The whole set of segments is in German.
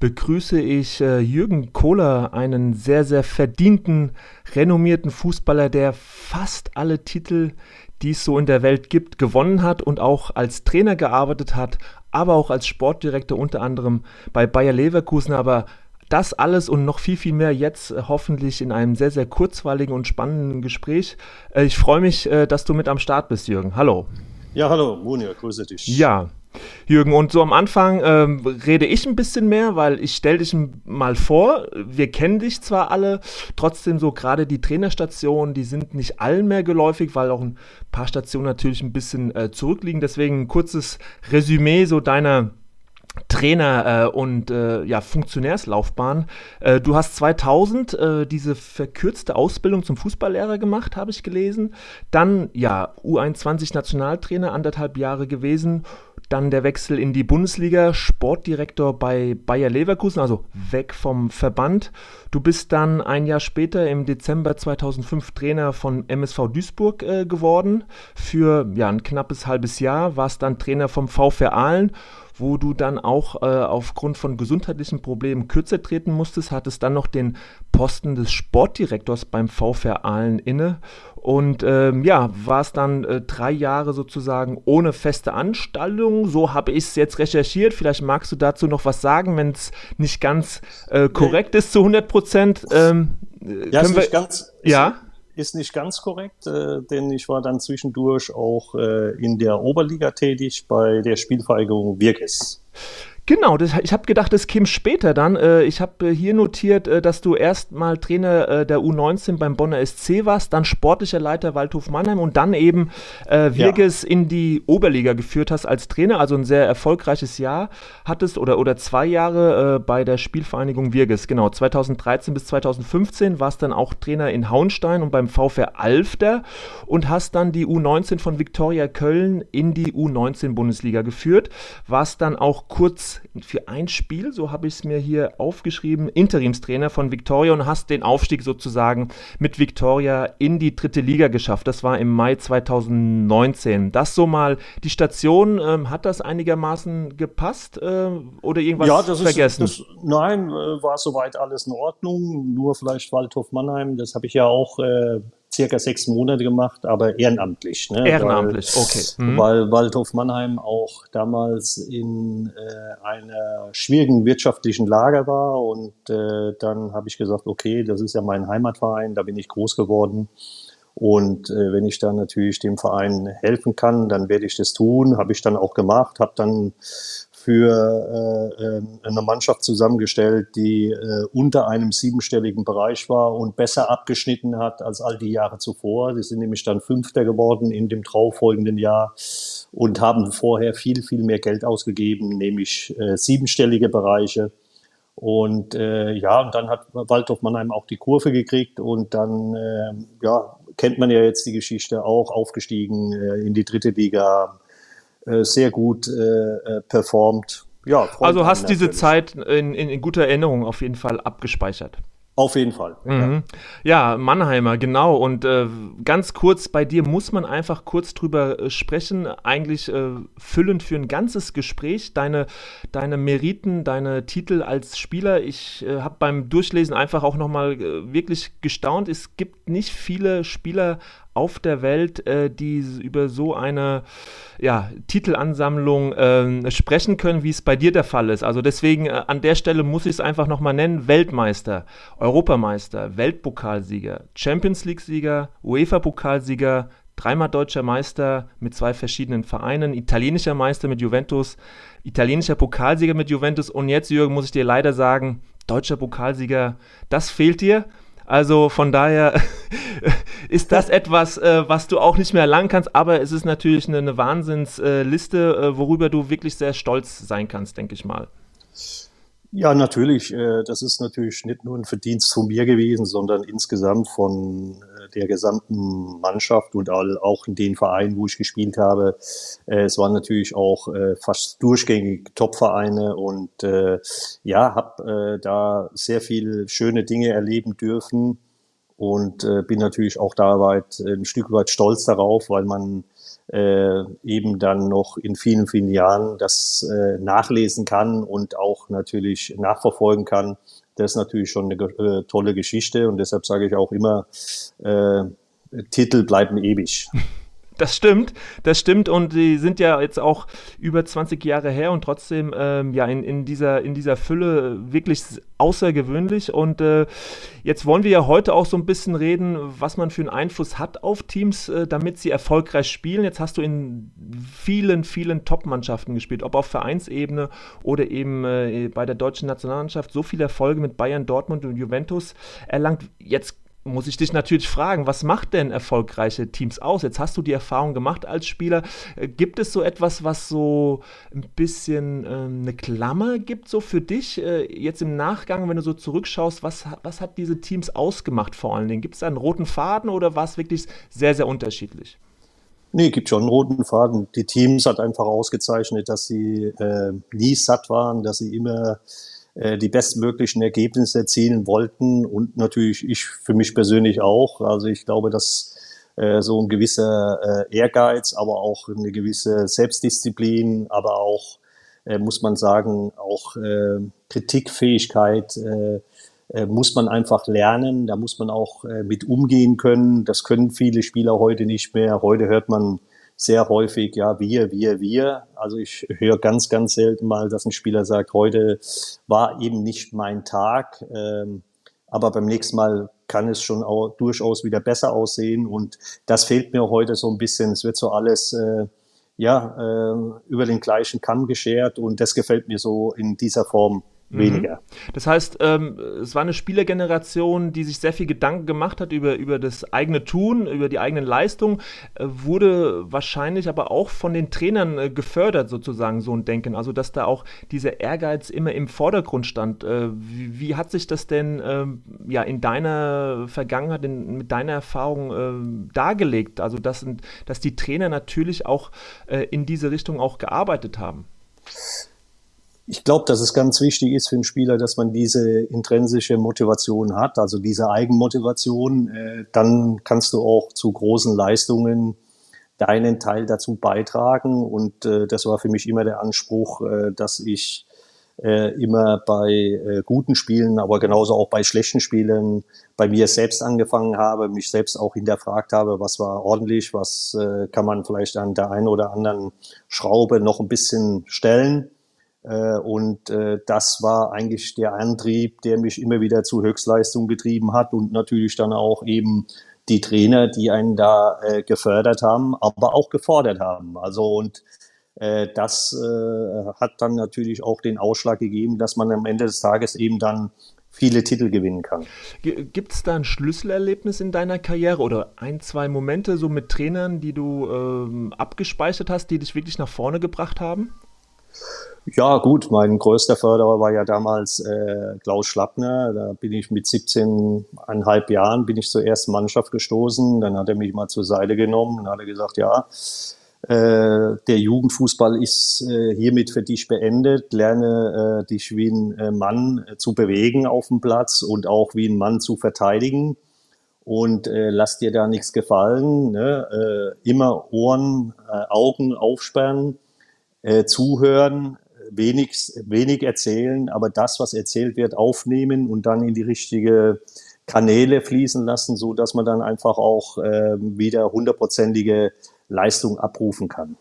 begrüße ich äh, Jürgen Kohler, einen sehr, sehr verdienten, renommierten Fußballer, der fast alle Titel, die es so in der Welt gibt, gewonnen hat und auch als Trainer gearbeitet hat, aber auch als Sportdirektor unter anderem bei Bayer Leverkusen. Aber das alles und noch viel, viel mehr jetzt äh, hoffentlich in einem sehr, sehr kurzweiligen und spannenden Gespräch. Äh, ich freue mich, äh, dass du mit am Start bist, Jürgen. Hallo. Ja, hallo, Munir, grüße dich. Ja, Jürgen, und so am Anfang ähm, rede ich ein bisschen mehr, weil ich stelle dich mal vor, wir kennen dich zwar alle, trotzdem so gerade die Trainerstationen, die sind nicht allen mehr geläufig, weil auch ein paar Stationen natürlich ein bisschen äh, zurückliegen. Deswegen ein kurzes Resümee so deiner Trainer äh, und äh, ja, Funktionärslaufbahn. Äh, du hast 2000 äh, diese verkürzte Ausbildung zum Fußballlehrer gemacht, habe ich gelesen. Dann ja U21 Nationaltrainer, anderthalb Jahre gewesen dann der Wechsel in die Bundesliga, Sportdirektor bei Bayer Leverkusen, also weg vom Verband. Du bist dann ein Jahr später im Dezember 2005 Trainer von MSV Duisburg äh, geworden für ja, ein knappes halbes Jahr, warst dann Trainer vom VfR Aalen wo du dann auch äh, aufgrund von gesundheitlichen Problemen kürzer treten musstest, hattest dann noch den Posten des Sportdirektors beim VfR Aalen inne und ähm, ja, war es dann äh, drei Jahre sozusagen ohne feste Anstallung. So habe ich es jetzt recherchiert. Vielleicht magst du dazu noch was sagen, wenn es nicht ganz äh, korrekt ist zu 100 Prozent. Ähm, ja, ist nicht ganz. Ja ist nicht ganz korrekt, äh, denn ich war dann zwischendurch auch äh, in der Oberliga tätig bei der Spielvereinigung Wirkes. Genau, das, ich habe gedacht, das käme später dann. Äh, ich habe äh, hier notiert, äh, dass du erst mal Trainer der U19 beim Bonner SC warst, dann sportlicher Leiter Waldhof Mannheim und dann eben äh, Wirges ja. in die Oberliga geführt hast als Trainer. Also ein sehr erfolgreiches Jahr hattest oder, oder zwei Jahre äh, bei der Spielvereinigung Wirges. Genau, 2013 bis 2015 warst dann auch Trainer in Hauenstein und beim VfR Alfter und hast dann die U19 von Viktoria Köln in die U19 Bundesliga geführt. Warst dann auch kurz für ein Spiel, so habe ich es mir hier aufgeschrieben, Interimstrainer von Victoria und hast den Aufstieg sozusagen mit Victoria in die dritte Liga geschafft. Das war im Mai 2019. Das so mal die Station, ähm, hat das einigermaßen gepasst äh, oder irgendwas ja, das vergessen? Ist, das, nein, äh, war soweit alles in Ordnung. Nur vielleicht Waldhof Mannheim, das habe ich ja auch äh, circa sechs Monate gemacht, aber ehrenamtlich. Ne? Ehrenamtlich, weil, okay. Mhm. Weil Waldhof Mannheim auch damals in äh, einer schwierigen wirtschaftlichen Lage war und äh, dann habe ich gesagt, okay, das ist ja mein Heimatverein, da bin ich groß geworden. Und äh, wenn ich dann natürlich dem Verein helfen kann, dann werde ich das tun. Habe ich dann auch gemacht, habe dann für äh, äh, eine Mannschaft zusammengestellt, die äh, unter einem siebenstelligen Bereich war und besser abgeschnitten hat als all die Jahre zuvor. Sie sind nämlich dann Fünfter geworden in dem folgenden Jahr und haben vorher viel, viel mehr Geld ausgegeben, nämlich äh, siebenstellige Bereiche. Und äh, ja, und dann hat Waldorf Mannheim auch die Kurve gekriegt und dann äh, ja, kennt man ja jetzt die Geschichte auch, aufgestiegen äh, in die dritte Liga, sehr gut äh, äh, performt. Ja, also hast diese Zeit in, in, in, guter Erinnerung auf jeden Fall abgespeichert. Auf jeden Fall. Mhm. Ja. ja. Mannheimer, genau. Und äh, ganz kurz, bei dir muss man einfach kurz drüber äh, sprechen. Eigentlich äh, füllend für ein ganzes Gespräch. Deine, deine Meriten, deine Titel als Spieler. Ich äh, habe beim Durchlesen einfach auch nochmal äh, wirklich gestaunt. Es gibt nicht viele Spieler auf der Welt, äh, die über so eine ja, Titelansammlung äh, sprechen können, wie es bei dir der Fall ist. Also deswegen äh, an der Stelle muss ich es einfach nochmal nennen. Weltmeister, Europameister, Weltpokalsieger, Champions League-Sieger, UEFA-Pokalsieger, dreimal deutscher Meister mit zwei verschiedenen Vereinen, italienischer Meister mit Juventus, italienischer Pokalsieger mit Juventus und jetzt, Jürgen, muss ich dir leider sagen, deutscher Pokalsieger, das fehlt dir. Also von daher ist das etwas, äh, was du auch nicht mehr erlangen kannst, aber es ist natürlich eine, eine Wahnsinnsliste, äh, worüber du wirklich sehr stolz sein kannst, denke ich mal. Ja, natürlich. Äh, das ist natürlich nicht nur ein Verdienst von mir gewesen, sondern insgesamt von der gesamten Mannschaft und auch in den Vereinen, wo ich gespielt habe. Äh, es waren natürlich auch fast durchgängig Top-Vereine und ja, habe da sehr viele schöne Dinge erleben dürfen und bin natürlich auch da weit, ein Stück weit stolz darauf, weil man äh, eben dann noch in vielen, vielen Jahren das äh, nachlesen kann und auch natürlich nachverfolgen kann. Das ist natürlich schon eine äh, tolle Geschichte und deshalb sage ich auch immer, äh, Titel bleiben ewig. Das stimmt, das stimmt und die sind ja jetzt auch über 20 Jahre her und trotzdem ähm, ja in, in, dieser, in dieser Fülle wirklich außergewöhnlich und äh, jetzt wollen wir ja heute auch so ein bisschen reden, was man für einen Einfluss hat auf Teams, äh, damit sie erfolgreich spielen. Jetzt hast du in vielen, vielen Top-Mannschaften gespielt, ob auf Vereinsebene oder eben äh, bei der deutschen Nationalmannschaft so viele Erfolge mit Bayern, Dortmund und Juventus erlangt. Jetzt muss ich dich natürlich fragen, was macht denn erfolgreiche Teams aus? Jetzt hast du die Erfahrung gemacht als Spieler. Äh, gibt es so etwas, was so ein bisschen äh, eine Klammer gibt, so für dich? Äh, jetzt im Nachgang, wenn du so zurückschaust, was, was hat diese Teams ausgemacht vor allen Dingen? Gibt es da einen roten Faden oder war es wirklich sehr, sehr unterschiedlich? Nee, gibt schon einen roten Faden. Die Teams hat einfach ausgezeichnet, dass sie äh, nie satt waren, dass sie immer die bestmöglichen Ergebnisse erzielen wollten und natürlich ich für mich persönlich auch. Also ich glaube, dass äh, so ein gewisser äh, Ehrgeiz, aber auch eine gewisse Selbstdisziplin, aber auch, äh, muss man sagen, auch äh, Kritikfähigkeit äh, äh, muss man einfach lernen. Da muss man auch äh, mit umgehen können. Das können viele Spieler heute nicht mehr. Heute hört man sehr häufig, ja, wir, wir, wir. Also ich höre ganz, ganz selten mal, dass ein Spieler sagt, heute war eben nicht mein Tag, ähm, aber beim nächsten Mal kann es schon auch durchaus wieder besser aussehen und das fehlt mir heute so ein bisschen. Es wird so alles äh, ja äh, über den gleichen Kamm geschert und das gefällt mir so in dieser Form. Weniger. Das heißt, ähm, es war eine Spielergeneration, die sich sehr viel Gedanken gemacht hat über, über das eigene Tun, über die eigenen Leistungen, äh, wurde wahrscheinlich aber auch von den Trainern äh, gefördert, sozusagen, so ein Denken. Also, dass da auch dieser Ehrgeiz immer im Vordergrund stand. Äh, wie, wie, hat sich das denn ähm, ja, in deiner Vergangenheit, in, mit deiner Erfahrung ähm, dargelegt? Also, dass, dass die Trainer natürlich auch äh, in diese Richtung auch gearbeitet haben? Ich glaube, dass es ganz wichtig ist für einen Spieler, dass man diese intrinsische Motivation hat, also diese Eigenmotivation. Äh, dann kannst du auch zu großen Leistungen deinen Teil dazu beitragen. Und äh, das war für mich immer der Anspruch, äh, dass ich immer bei guten Spielen, aber genauso auch bei schlechten Spielen bei mir selbst angefangen habe, mich selbst auch hinterfragt habe, was war ordentlich, was kann man vielleicht an der einen oder anderen Schraube noch ein bisschen stellen und äh, das war eigentlich der Antrieb, der mich immer wieder zu Höchstleistung getrieben hat und natürlich dann auch eben die Trainer, die einen da äh, gefördert haben, aber auch gefordert haben. Also und äh, das äh, hat dann natürlich auch den Ausschlag gegeben, dass man am Ende des Tages eben dann viele Titel gewinnen kann. Gibt es da ein Schlüsselerlebnis in deiner Karriere oder ein, zwei Momente so mit Trainern, die du ähm, abgespeichert hast, die dich wirklich nach vorne gebracht haben? Ja, gut, mein größter Förderer war ja damals äh, Klaus Schlappner. Da bin ich mit 17,5 Jahren bin ich zur ersten Mannschaft gestoßen. Dann hat er mich mal zur Seite genommen und hat er gesagt, ja, äh, der Jugendfußball ist äh, hiermit für dich beendet. Lerne äh, dich wie ein äh, Mann äh, zu bewegen auf dem Platz und auch wie ein Mann zu verteidigen. Und äh, lass dir da nichts gefallen. Ne? Äh, immer Ohren, äh, Augen aufsperren, äh, zuhören, wenig, wenig erzählen, aber das, was erzählt wird, aufnehmen und dann in die richtige Kanäle fließen lassen, so dass man dann einfach auch äh, wieder hundertprozentige Leistung abrufen kann.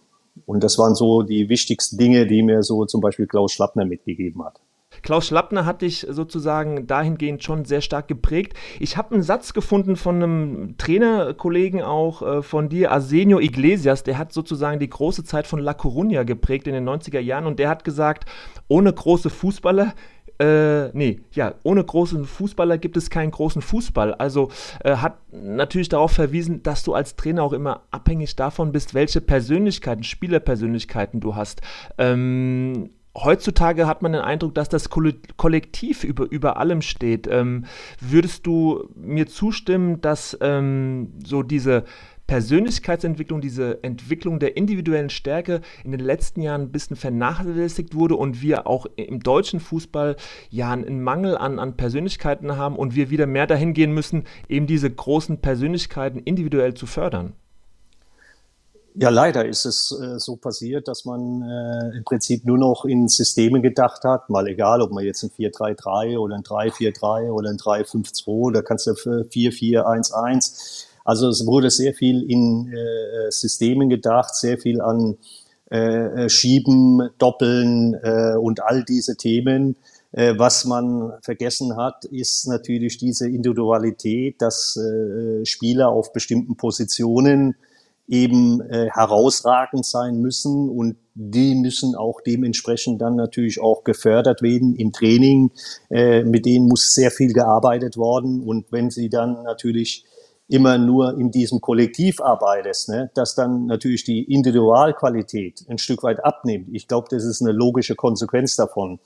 Und das waren so die wichtigsten Dinge, die mir so zum Beispiel Klaus Schlappner mitgegeben hat. Klaus Schlappner hat dich sozusagen dahingehend schon sehr stark geprägt. Ich habe einen Satz gefunden von einem Trainerkollegen auch äh, von dir, Arsenio Iglesias, der hat sozusagen die große Zeit von La Coruña geprägt in den 90er Jahren und der hat gesagt, ohne große Fußballer äh, nee, ja, ohne großen Fußballer gibt es keinen großen Fußball. Also äh, hat natürlich darauf verwiesen, dass du als Trainer auch immer abhängig davon bist, welche Persönlichkeiten, Spielerpersönlichkeiten du hast. Ähm, heutzutage hat man den Eindruck, dass das Kollektiv über, über allem steht. Ähm, würdest du mir zustimmen, dass ähm, so diese Persönlichkeitsentwicklung, diese Entwicklung der individuellen Stärke in den letzten Jahren ein bisschen vernachlässigt wurde und wir auch im deutschen Fußball ja einen Mangel an, an Persönlichkeiten haben und wir wieder mehr dahin gehen müssen, eben diese großen Persönlichkeiten individuell zu fördern? Ja, leider ist es äh, so passiert, dass man äh, im Prinzip nur noch in Systeme gedacht hat, mal egal, ob man jetzt ein 4-3-3 oder ein 3-4-3 oder ein 3-5-2, da kannst du 4-4-1-1. Also es wurde sehr viel in äh, Systemen gedacht, sehr viel an äh, äh Schieben, Doppeln äh, und all diese Themen. Was man vergessen hat, ist natürlich diese Individualität, dass Spieler auf bestimmten Positionen eben äh, herausragend sein müssen und die müssen auch dementsprechend dann natürlich auch gefördert werden im Training. Äh, mit denen muss sehr viel gearbeitet worden und wenn sie dann natürlich immer nur in diesem Kollektiv arbeitest, ne, dass dann natürlich die Individualqualität ein Stück weit abnimmt. Ich glaube, das ist eine logische Konsequenz davon.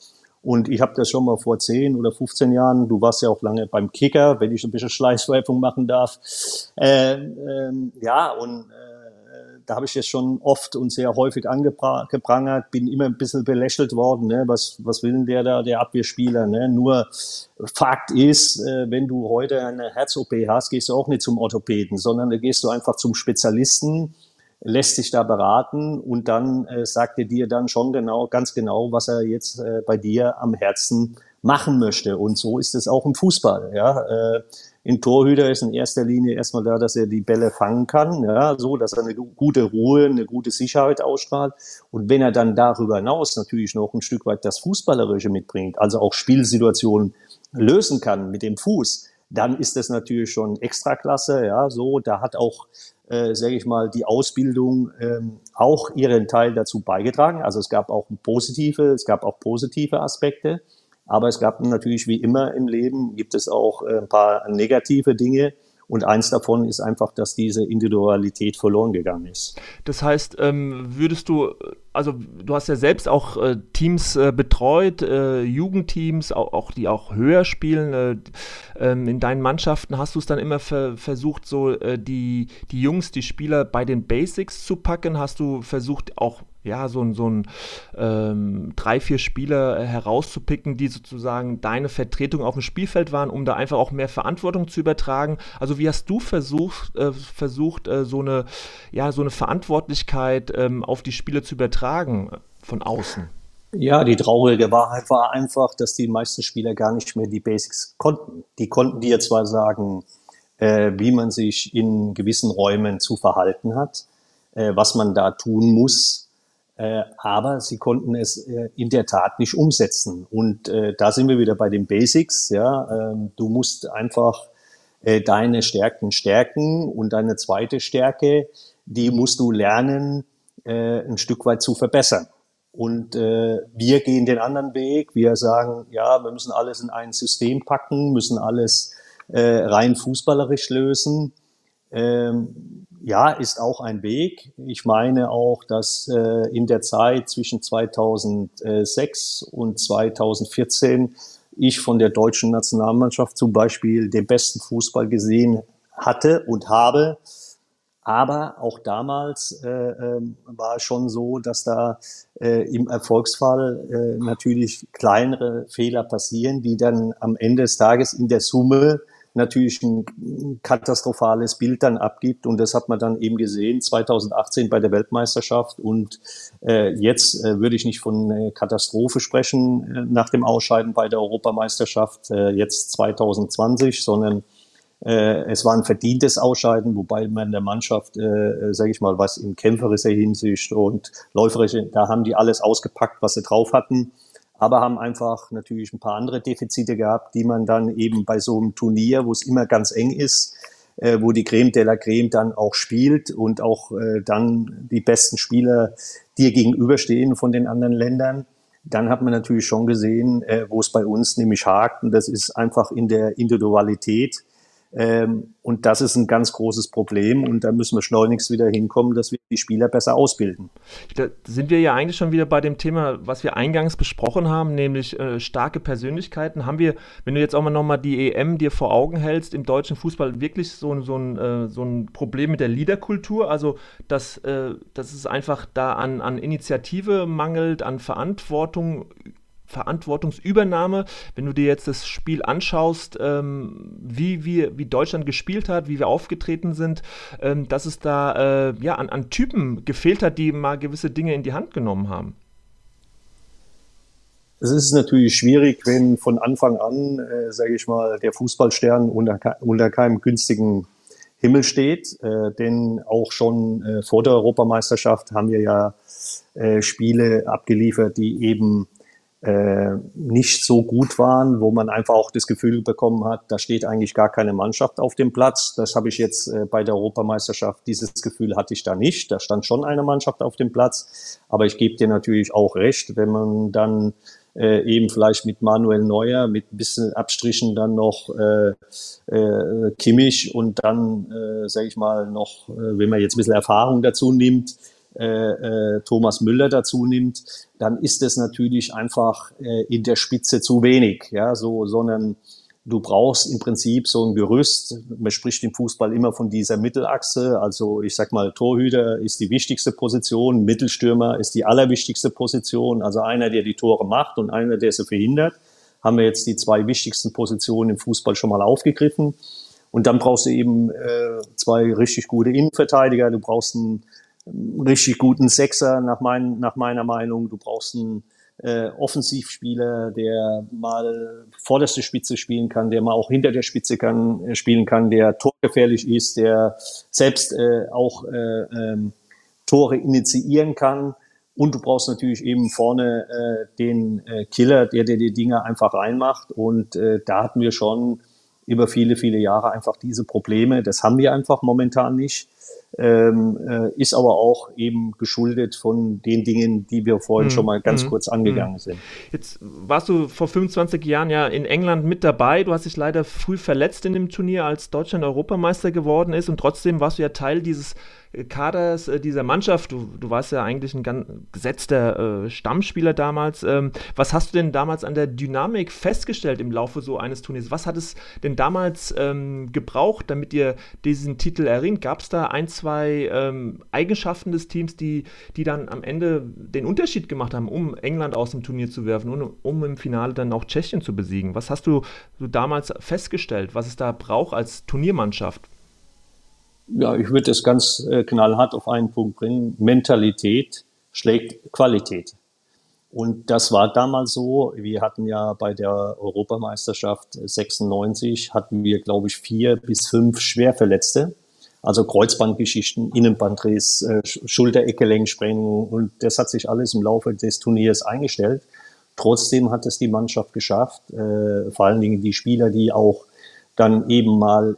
Und ich habe das schon mal vor 10 oder 15 Jahren, du warst ja auch lange beim Kicker, wenn ich ein bisschen Schleißweifung machen darf. Äh, äh, ja, und äh, da habe ich jetzt schon oft und sehr häufig angeprangert, bin immer ein bisschen belächelt worden. Ne? Was, was will denn der da, der Abwehrspieler? Ne? Nur Fakt ist, äh, wenn du heute eine Herz-OP hast, gehst du auch nicht zum Orthopäden, sondern da gehst du einfach zum Spezialisten, lässt sich da beraten und dann äh, sagt er dir dann schon genau, ganz genau, was er jetzt äh, bei dir am Herzen machen möchte. Und so ist es auch im Fußball. Ja? Äh, ein Torhüter ist in erster Linie erstmal da, dass er die Bälle fangen kann, ja, so, dass er eine gute Ruhe, eine gute Sicherheit ausstrahlt. Und wenn er dann darüber hinaus natürlich noch ein Stück weit das Fußballerische mitbringt, also auch Spielsituationen lösen kann mit dem Fuß, dann ist das natürlich schon Extraklasse, ja, so, da hat auch, äh, sage ich mal, die Ausbildung ähm, auch ihren Teil dazu beigetragen. Also es gab auch positive, es gab auch positive Aspekte. Aber es gab natürlich wie immer im Leben, gibt es auch äh, ein paar negative Dinge. Und eins davon ist einfach, dass diese Individualität verloren gegangen ist. Das heißt, ähm, würdest du, also du hast ja selbst auch äh, Teams äh, betreut, Jugendteams, auch, die auch höher spielen. Äh, ähm, in deinen Mannschaften hast du es dann immer ver versucht, so die, die Jungs, die Spieler bei den Basics zu packen? Hast du versucht, auch ja, so, ein so ein ähm, drei, vier Spieler herauszupicken, die sozusagen deine Vertretung auf dem Spielfeld waren, um da einfach auch mehr Verantwortung zu übertragen. Also wie hast du versucht, äh, versucht äh, so, eine, ja, so eine Verantwortlichkeit ähm, auf die Spieler zu übertragen von außen? Ja, die traurige Wahrheit war einfach, dass die meisten Spieler gar nicht mehr die Basics konnten. Die konnten dir zwar sagen, äh, wie man sich in gewissen Räumen zu verhalten hat, äh, was man da tun muss, aber sie konnten es äh, in der Tat nicht umsetzen. Und äh, da sind wir wieder bei den Basics. Ja, ähm, du musst einfach äh, deine Stärken stärken und deine zweite Stärke, die musst du lernen, äh, ein Stück weit zu verbessern. Und äh, wir gehen den anderen Weg. Wir sagen, ja, wir müssen alles in ein System packen, müssen alles äh, rein fußballerisch lösen. Ähm, ja, ist auch ein Weg. Ich meine auch, dass äh, in der Zeit zwischen 2006 und 2014 ich von der deutschen Nationalmannschaft zum Beispiel den besten Fußball gesehen hatte und habe. Aber auch damals äh, äh, war es schon so, dass da äh, im Erfolgsfall äh, natürlich kleinere Fehler passieren, die dann am Ende des Tages in der Summe natürlich ein katastrophales Bild dann abgibt. Und das hat man dann eben gesehen 2018 bei der Weltmeisterschaft. Und äh, jetzt äh, würde ich nicht von äh, Katastrophe sprechen äh, nach dem Ausscheiden bei der Europameisterschaft äh, jetzt 2020, sondern äh, es war ein verdientes Ausscheiden, wobei man der Mannschaft, äh, sage ich mal, was in kämpferischer Hinsicht und läuferische, da haben die alles ausgepackt, was sie drauf hatten aber haben einfach natürlich ein paar andere Defizite gehabt, die man dann eben bei so einem Turnier, wo es immer ganz eng ist, äh, wo die Creme de la Creme dann auch spielt und auch äh, dann die besten Spieler dir gegenüberstehen von den anderen Ländern, dann hat man natürlich schon gesehen, äh, wo es bei uns nämlich hakt. Und das ist einfach in der Individualität. Ähm, und das ist ein ganz großes Problem und da müssen wir schleunigst wieder hinkommen, dass wir die Spieler besser ausbilden. Da sind wir ja eigentlich schon wieder bei dem Thema, was wir eingangs besprochen haben, nämlich äh, starke Persönlichkeiten. Haben wir, wenn du jetzt auch mal nochmal die EM dir vor Augen hältst, im deutschen Fußball wirklich so, so, ein, äh, so ein Problem mit der Leaderkultur? Also, dass, äh, dass es einfach da an, an Initiative mangelt, an Verantwortung Verantwortungsübernahme. Wenn du dir jetzt das Spiel anschaust, ähm, wie, wie, wie Deutschland gespielt hat, wie wir aufgetreten sind, ähm, dass es da äh, ja, an, an Typen gefehlt hat, die mal gewisse Dinge in die Hand genommen haben. Es ist natürlich schwierig, wenn von Anfang an, äh, sage ich mal, der Fußballstern unter, unter keinem günstigen Himmel steht. Äh, denn auch schon äh, vor der Europameisterschaft haben wir ja äh, Spiele abgeliefert, die eben äh, nicht so gut waren, wo man einfach auch das Gefühl bekommen hat, da steht eigentlich gar keine Mannschaft auf dem Platz. Das habe ich jetzt äh, bei der Europameisterschaft, dieses Gefühl hatte ich da nicht. Da stand schon eine Mannschaft auf dem Platz. Aber ich gebe dir natürlich auch recht, wenn man dann äh, eben vielleicht mit Manuel Neuer, mit ein bisschen Abstrichen dann noch äh, äh, Kimmich und dann, äh, sage ich mal, noch, äh, wenn man jetzt ein bisschen Erfahrung dazu nimmt, äh, äh, Thomas Müller dazu nimmt, dann ist es natürlich einfach äh, in der Spitze zu wenig. Ja, so, sondern du brauchst im Prinzip so ein Gerüst. Man spricht im Fußball immer von dieser Mittelachse. Also ich sag mal, Torhüter ist die wichtigste Position, Mittelstürmer ist die allerwichtigste Position. Also einer, der die Tore macht und einer, der sie verhindert. Haben wir jetzt die zwei wichtigsten Positionen im Fußball schon mal aufgegriffen. Und dann brauchst du eben äh, zwei richtig gute Innenverteidiger. Du brauchst einen richtig guten Sechser nach, mein, nach meiner Meinung. Du brauchst einen äh, Offensivspieler, der mal vorderste Spitze spielen kann, der mal auch hinter der Spitze kann, äh, spielen kann, der torgefährlich ist, der selbst äh, auch äh, ähm, Tore initiieren kann. Und du brauchst natürlich eben vorne äh, den äh, Killer, der dir die Dinge einfach reinmacht. Und äh, da hatten wir schon über viele, viele Jahre einfach diese Probleme. Das haben wir einfach momentan nicht ähm, äh, ist aber auch eben geschuldet von den Dingen, die wir vorhin mhm. schon mal ganz mhm. kurz angegangen mhm. sind. Jetzt warst du vor 25 Jahren ja in England mit dabei. Du hast dich leider früh verletzt in dem Turnier, als Deutschland Europameister geworden ist und trotzdem warst du ja Teil dieses Kaders äh, dieser Mannschaft. Du, du warst ja eigentlich ein ganz gesetzter äh, Stammspieler damals. Ähm, was hast du denn damals an der Dynamik festgestellt im Laufe so eines Turniers? Was hat es denn damals ähm, gebraucht, damit ihr diesen Titel erringt? Gab es da ein, zwei ähm, Eigenschaften des Teams, die, die dann am Ende den Unterschied gemacht haben, um England aus dem Turnier zu werfen und um im Finale dann auch Tschechien zu besiegen? Was hast du, du damals festgestellt, was es da braucht als Turniermannschaft? Ja, ich würde es ganz äh, knallhart auf einen Punkt bringen. Mentalität schlägt Qualität. Und das war damals so. Wir hatten ja bei der Europameisterschaft 96 hatten wir, glaube ich, vier bis fünf Schwerverletzte. Also Kreuzbandgeschichten, Innenbandriss, äh, Schulter-Eckgelenksprengung. Und das hat sich alles im Laufe des Turniers eingestellt. Trotzdem hat es die Mannschaft geschafft, äh, vor allen Dingen die Spieler, die auch dann eben mal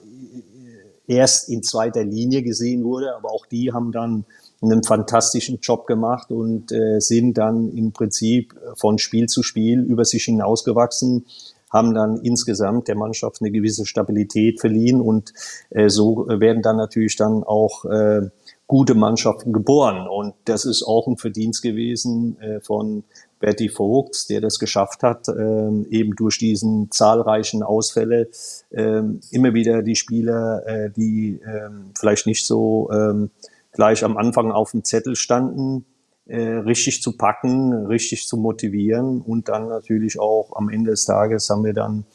erst in zweiter Linie gesehen wurde, aber auch die haben dann einen fantastischen Job gemacht und äh, sind dann im Prinzip von Spiel zu Spiel über sich hinausgewachsen, haben dann insgesamt der Mannschaft eine gewisse Stabilität verliehen und äh, so werden dann natürlich dann auch äh, gute Mannschaften geboren. Und das ist auch ein Verdienst gewesen äh, von Bertie Vogt, der das geschafft hat, ähm, eben durch diesen zahlreichen Ausfälle ähm, immer wieder die Spieler, äh, die ähm, vielleicht nicht so ähm, gleich am Anfang auf dem Zettel standen, äh, richtig zu packen, richtig zu motivieren und dann natürlich auch am Ende des Tages haben wir dann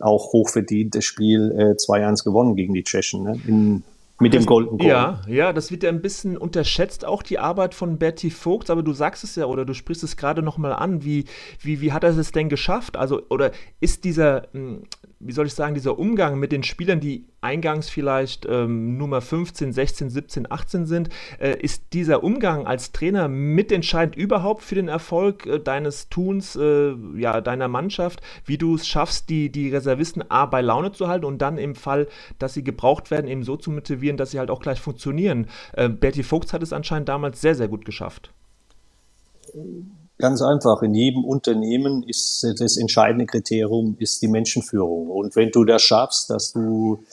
auch hochverdient das Spiel äh, 2-1 gewonnen gegen die Tschechen. Ne? In, mit dem Golden Goal. Ja, ja, das wird ja ein bisschen unterschätzt, auch die Arbeit von Bertie Vogt, aber du sagst es ja oder du sprichst es gerade nochmal an, wie, wie, wie hat er es denn geschafft? Also, oder ist dieser, hm, wie soll ich sagen, dieser Umgang mit den Spielern, die eingangs vielleicht ähm, Nummer 15, 16, 17, 18 sind, äh, ist dieser Umgang als Trainer mitentscheidend überhaupt für den Erfolg äh, deines Tuns, äh, ja, deiner Mannschaft, wie du es schaffst, die, die Reservisten A bei Laune zu halten und dann im Fall, dass sie gebraucht werden, eben so zu motivieren, dass sie halt auch gleich funktionieren. Äh, Bertie Vogts hat es anscheinend damals sehr, sehr gut geschafft. Ganz einfach. In jedem Unternehmen ist das entscheidende Kriterium ist die Menschenführung. Und wenn du das schaffst, dass du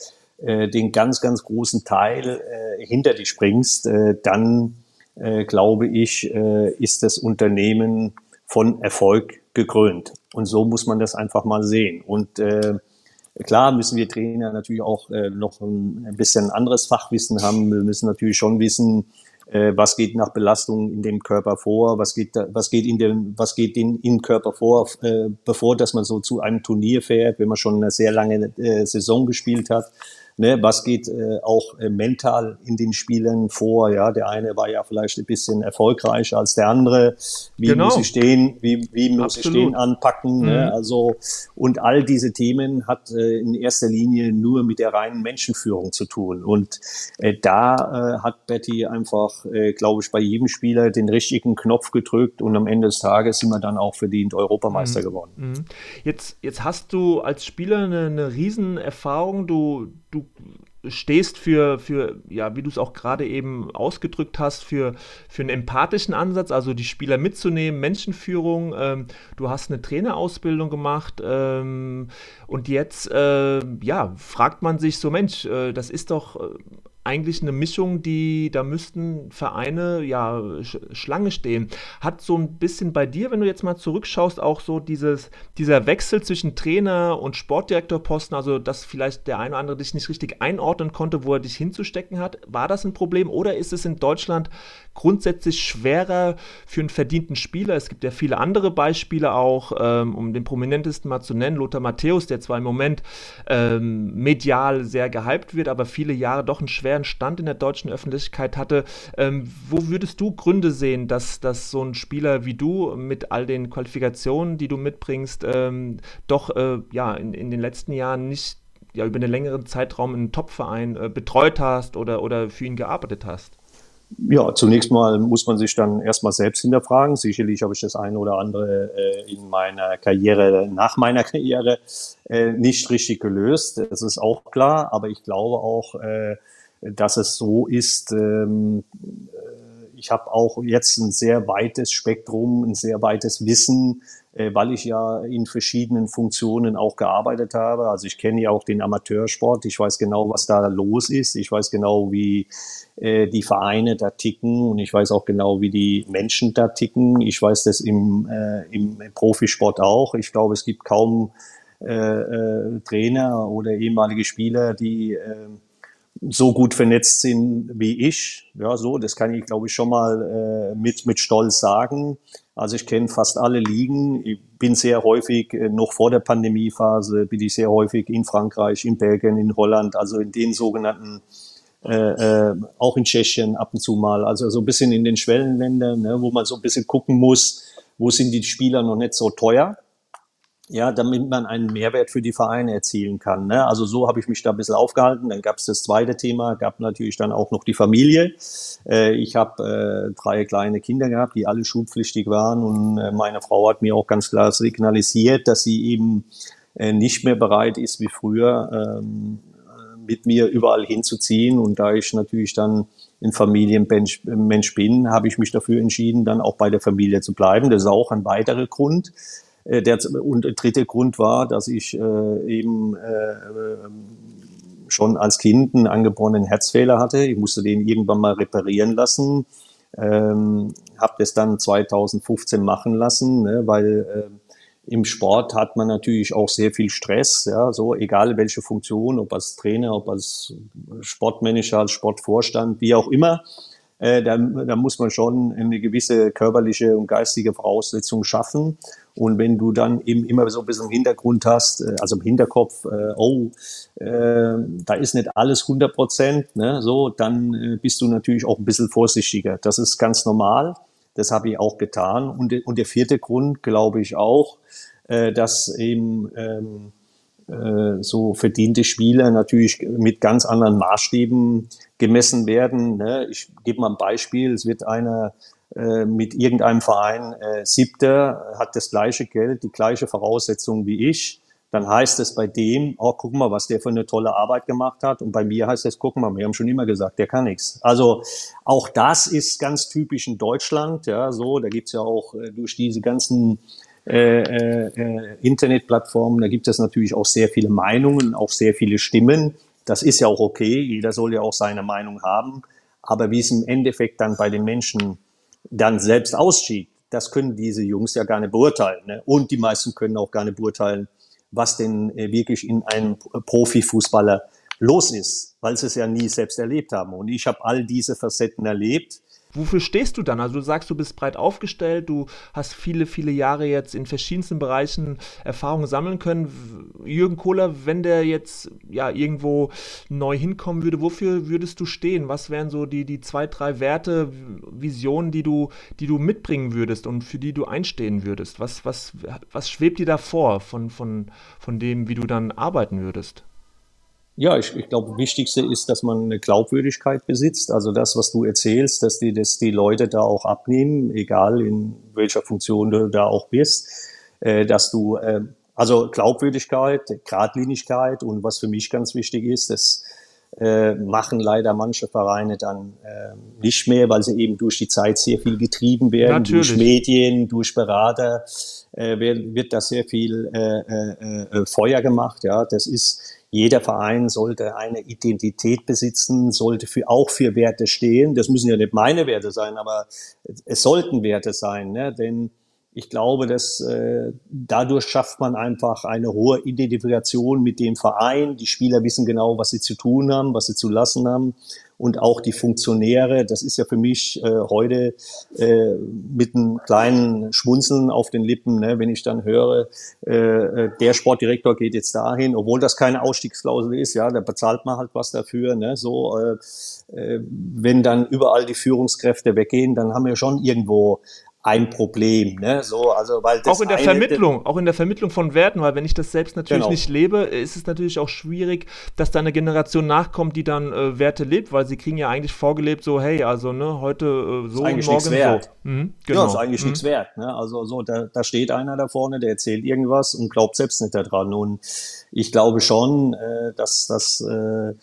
äh, den ganz, ganz großen Teil äh, hinter dich bringst, äh, dann äh, glaube ich, äh, ist das Unternehmen von Erfolg gekrönt. Und so muss man das einfach mal sehen. Und klar müssen wir Trainer natürlich auch äh, noch ein bisschen anderes Fachwissen haben. Wir müssen natürlich schon wissen, äh, was geht nach Belastung in dem Körper vor, was geht, was geht in dem, was geht in, im Körper vor, äh, bevor dass man so zu einem Turnier fährt, wenn man schon eine sehr lange Saison gespielt hat. Ne, was geht äh, auch äh, mental in den Spielen vor? Ja, der eine war ja vielleicht ein bisschen erfolgreicher als der andere. Wie genau. muss ich stehen? Wie, wie muss Absolut. ich stehen anpacken? Ne? Mhm. Ne? Also und all diese Themen hat äh, in erster Linie nur mit der reinen Menschenführung zu tun. Und äh, da äh, hat Betty einfach, äh, glaube ich, bei jedem Spieler den richtigen Knopf gedrückt und am Ende des Tages sind wir dann auch verdient Europameister mhm. geworden. Mhm. Jetzt, jetzt hast du als Spieler eine, eine Riesenerfahrung. Du du stehst für, für, ja, wie du es auch gerade eben ausgedrückt hast, für, für einen empathischen Ansatz, also die Spieler mitzunehmen, Menschenführung. Ähm, du hast eine Trainerausbildung gemacht ähm, und jetzt, äh, ja, fragt man sich so, Mensch, äh, das ist doch äh, eigentlich eine Mischung, die, da müssten Vereine ja Sch Schlange stehen. Hat so ein bisschen bei dir, wenn du jetzt mal zurückschaust, auch so dieses, dieser Wechsel zwischen Trainer und Sportdirektorposten, also dass vielleicht der eine oder andere dich nicht richtig einordnen konnte, wo er dich hinzustecken hat, war das ein Problem oder ist es in Deutschland grundsätzlich schwerer für einen verdienten Spieler? Es gibt ja viele andere Beispiele auch, ähm, um den prominentesten mal zu nennen, Lothar Matthäus, der zwar im Moment ähm, medial sehr gehypt wird, aber viele Jahre doch einen schweren Stand in der deutschen Öffentlichkeit hatte. Ähm, wo würdest du Gründe sehen, dass, dass so ein Spieler wie du mit all den Qualifikationen, die du mitbringst, ähm, doch äh, ja, in, in den letzten Jahren nicht ja, über einen längeren Zeitraum einen Topverein äh, betreut hast oder, oder für ihn gearbeitet hast? Ja, zunächst mal muss man sich dann erstmal selbst hinterfragen. Sicherlich habe ich das eine oder andere äh, in meiner Karriere, nach meiner Karriere, äh, nicht richtig gelöst. Das ist auch klar. Aber ich glaube auch, äh, dass es so ist, ähm, äh, ich habe auch jetzt ein sehr weites Spektrum, ein sehr weites Wissen, weil ich ja in verschiedenen Funktionen auch gearbeitet habe. Also ich kenne ja auch den Amateursport. Ich weiß genau, was da los ist. Ich weiß genau, wie äh, die Vereine da ticken und ich weiß auch genau, wie die Menschen da ticken. Ich weiß das im, äh, im Profisport auch. Ich glaube, es gibt kaum äh, äh, Trainer oder ehemalige Spieler, die äh, so gut vernetzt sind wie ich. Ja, so, das kann ich, glaube ich, schon mal äh, mit, mit Stolz sagen. Also ich kenne fast alle Ligen. Ich bin sehr häufig, äh, noch vor der Pandemiephase, bin ich sehr häufig in Frankreich, in Belgien, in Holland, also in den sogenannten, äh, äh, auch in Tschechien ab und zu mal, also so ein bisschen in den Schwellenländern, ne, wo man so ein bisschen gucken muss, wo sind die Spieler noch nicht so teuer ja, damit man einen Mehrwert für die Vereine erzielen kann. Ne? Also so habe ich mich da ein bisschen aufgehalten. Dann gab es das zweite Thema, gab natürlich dann auch noch die Familie. Äh, ich habe äh, drei kleine Kinder gehabt, die alle schulpflichtig waren und äh, meine Frau hat mir auch ganz klar signalisiert, dass sie eben äh, nicht mehr bereit ist wie früher ähm, mit mir überall hinzuziehen und da ich natürlich dann ein Familienmensch bin, habe ich mich dafür entschieden, dann auch bei der Familie zu bleiben. Das ist auch ein weiterer Grund. Äh, der, und der dritte Grund war, dass ich äh, eben äh, schon als Kind einen angeborenen Herzfehler hatte. Ich musste den irgendwann mal reparieren lassen. Ähm, habe das dann 2015 machen lassen, ne, weil äh, im Sport hat man natürlich auch sehr viel Stress, ja, so egal welche Funktion, ob als Trainer, ob als Sportmanager, als Sportvorstand, wie auch immer äh, da, da muss man schon eine gewisse körperliche und geistige Voraussetzung schaffen. Und wenn du dann eben immer so ein bisschen im Hintergrund hast, äh, also im Hinterkopf, äh, oh, äh, da ist nicht alles 100 Prozent, ne, so, dann äh, bist du natürlich auch ein bisschen vorsichtiger. Das ist ganz normal. Das habe ich auch getan. Und, und der vierte Grund, glaube ich auch, äh, dass eben ähm, äh, so verdiente Spieler natürlich mit ganz anderen Maßstäben gemessen werden. Ne? Ich gebe mal ein Beispiel. Es wird einer äh, mit irgendeinem Verein äh, Siebter, hat das gleiche Geld, die gleiche Voraussetzung wie ich. Dann heißt es bei dem, oh, guck mal, was der für eine tolle Arbeit gemacht hat. Und bei mir heißt es, guck mal, wir haben schon immer gesagt, der kann nichts. Also auch das ist ganz typisch in Deutschland. Ja, so, da gibt's ja auch äh, durch diese ganzen äh, äh, Internetplattformen, da gibt es natürlich auch sehr viele Meinungen, auch sehr viele Stimmen. das ist ja auch okay, jeder soll ja auch seine Meinung haben. Aber wie es im Endeffekt dann bei den Menschen dann selbst aussieht, das können diese Jungs ja gar nicht beurteilen. Ne? Und die meisten können auch gar nicht beurteilen, was denn äh, wirklich in einem Profifußballer los ist, weil sie es ja nie selbst erlebt haben. Und ich habe all diese Facetten erlebt Wofür stehst du dann? Also du sagst, du bist breit aufgestellt, du hast viele, viele Jahre jetzt in verschiedensten Bereichen Erfahrungen sammeln können. Jürgen Kohler, wenn der jetzt ja irgendwo neu hinkommen würde, wofür würdest du stehen? Was wären so die, die zwei, drei Werte, Visionen, die du, die du mitbringen würdest und für die du einstehen würdest? Was, was, was schwebt dir da vor von, von, von dem, wie du dann arbeiten würdest? Ja, ich, ich glaube, wichtigste ist, dass man eine Glaubwürdigkeit besitzt. Also das, was du erzählst, dass die, dass die Leute da auch abnehmen, egal in welcher Funktion du da auch bist, äh, dass du, äh, also Glaubwürdigkeit, Gradlinigkeit und was für mich ganz wichtig ist, das äh, machen leider manche Vereine dann äh, nicht mehr, weil sie eben durch die Zeit sehr viel getrieben werden, Natürlich. durch Medien, durch Berater äh, wird, wird da sehr viel äh, äh, Feuer gemacht. Ja, das ist jeder Verein sollte eine Identität besitzen, sollte für, auch für Werte stehen. Das müssen ja nicht meine Werte sein, aber es sollten Werte sein, ne? denn ich glaube, dass äh, dadurch schafft man einfach eine hohe Identifikation mit dem Verein. Die Spieler wissen genau, was sie zu tun haben, was sie zu lassen haben. Und auch die Funktionäre, das ist ja für mich äh, heute äh, mit einem kleinen Schmunzeln auf den Lippen, ne, wenn ich dann höre, äh, äh der Sportdirektor geht jetzt dahin, obwohl das keine Ausstiegsklausel ist, ja, da bezahlt man halt was dafür. Ne, so, äh, äh, wenn dann überall die Führungskräfte weggehen, dann haben wir schon irgendwo ein Problem. Ne? So, also, weil das auch in der eine, Vermittlung, auch in der Vermittlung von Werten, weil wenn ich das selbst natürlich genau. nicht lebe, ist es natürlich auch schwierig, dass da eine Generation nachkommt, die dann äh, Werte lebt, weil sie kriegen ja eigentlich vorgelebt, so hey, also ne, heute äh, so und morgen so. Mhm, genau. Ja, ist eigentlich mhm. nichts wert. Ne? Also so, da, da steht einer da vorne, der erzählt irgendwas und glaubt selbst nicht daran. Und ich glaube schon, äh, dass das äh,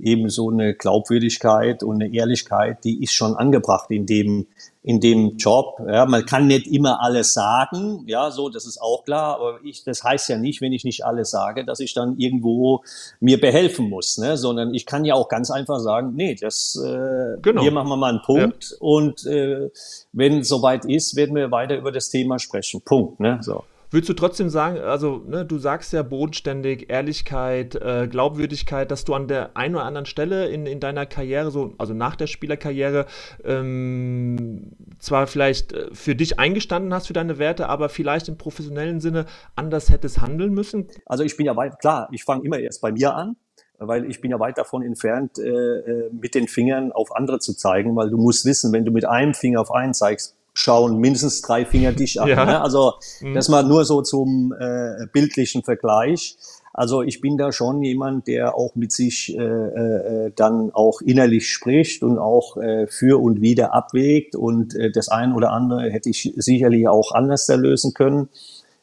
eben so eine Glaubwürdigkeit und eine Ehrlichkeit, die ist schon angebracht in dem, in dem Job. Ja, man kann nicht immer alles sagen, ja, so, das ist auch klar, aber ich, das heißt ja nicht, wenn ich nicht alles sage, dass ich dann irgendwo mir behelfen muss, ne, sondern ich kann ja auch ganz einfach sagen, nee, das, äh, genau. hier machen wir mal einen Punkt ja. und äh, wenn soweit ist, werden wir weiter über das Thema sprechen. Punkt, ne, so. Würdest du trotzdem sagen, also ne, du sagst ja bodenständig, Ehrlichkeit, äh, Glaubwürdigkeit, dass du an der einen oder anderen Stelle in, in deiner Karriere, so, also nach der Spielerkarriere, ähm, zwar vielleicht äh, für dich eingestanden hast für deine Werte, aber vielleicht im professionellen Sinne anders hättest handeln müssen? Also ich bin ja weit, klar, ich fange immer erst bei mir an weil ich bin ja weit davon entfernt, äh, äh, mit den Fingern auf andere zu zeigen, weil du musst wissen, wenn du mit einem Finger auf einen zeigst, schauen mindestens drei Finger dich an. Ja. Ne? Also mhm. das mal nur so zum äh, bildlichen Vergleich. Also ich bin da schon jemand, der auch mit sich äh, äh, dann auch innerlich spricht und auch äh, für und wieder abwägt. Und äh, das ein oder andere hätte ich sicherlich auch anders lösen können.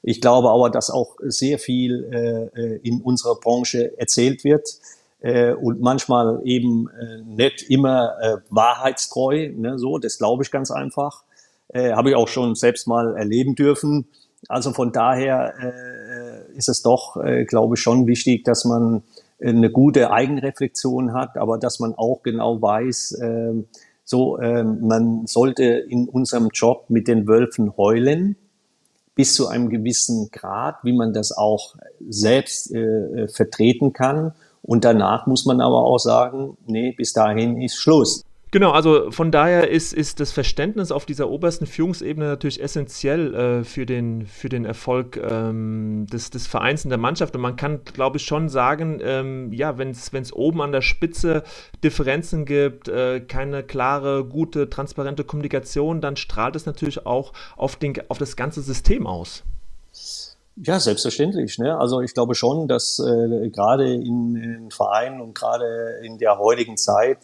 Ich glaube aber, dass auch sehr viel äh, äh in unserer Branche erzählt wird äh, und manchmal eben äh, nicht immer äh, wahrheitstreu. Ne, so, das glaube ich ganz einfach. Äh, Habe ich auch schon selbst mal erleben dürfen. Also von daher äh, ist es doch, äh, glaube ich, schon wichtig, dass man eine gute Eigenreflexion hat, aber dass man auch genau weiß, äh, so, äh, man sollte in unserem Job mit den Wölfen heulen, bis zu einem gewissen Grad, wie man das auch selbst äh, äh vertreten kann. Und danach muss man aber auch sagen, nee, bis dahin ist Schluss. Genau, also von daher ist, ist das Verständnis auf dieser obersten Führungsebene natürlich essentiell äh, für, den, für den Erfolg ähm, des, des Vereins und der Mannschaft. Und man kann, glaube ich, schon sagen, ähm, ja, wenn es oben an der Spitze Differenzen gibt, äh, keine klare, gute, transparente Kommunikation, dann strahlt es natürlich auch auf, den, auf das ganze System aus. Ja, selbstverständlich. Ne? Also ich glaube schon, dass äh, gerade in, in Vereinen und gerade in der heutigen Zeit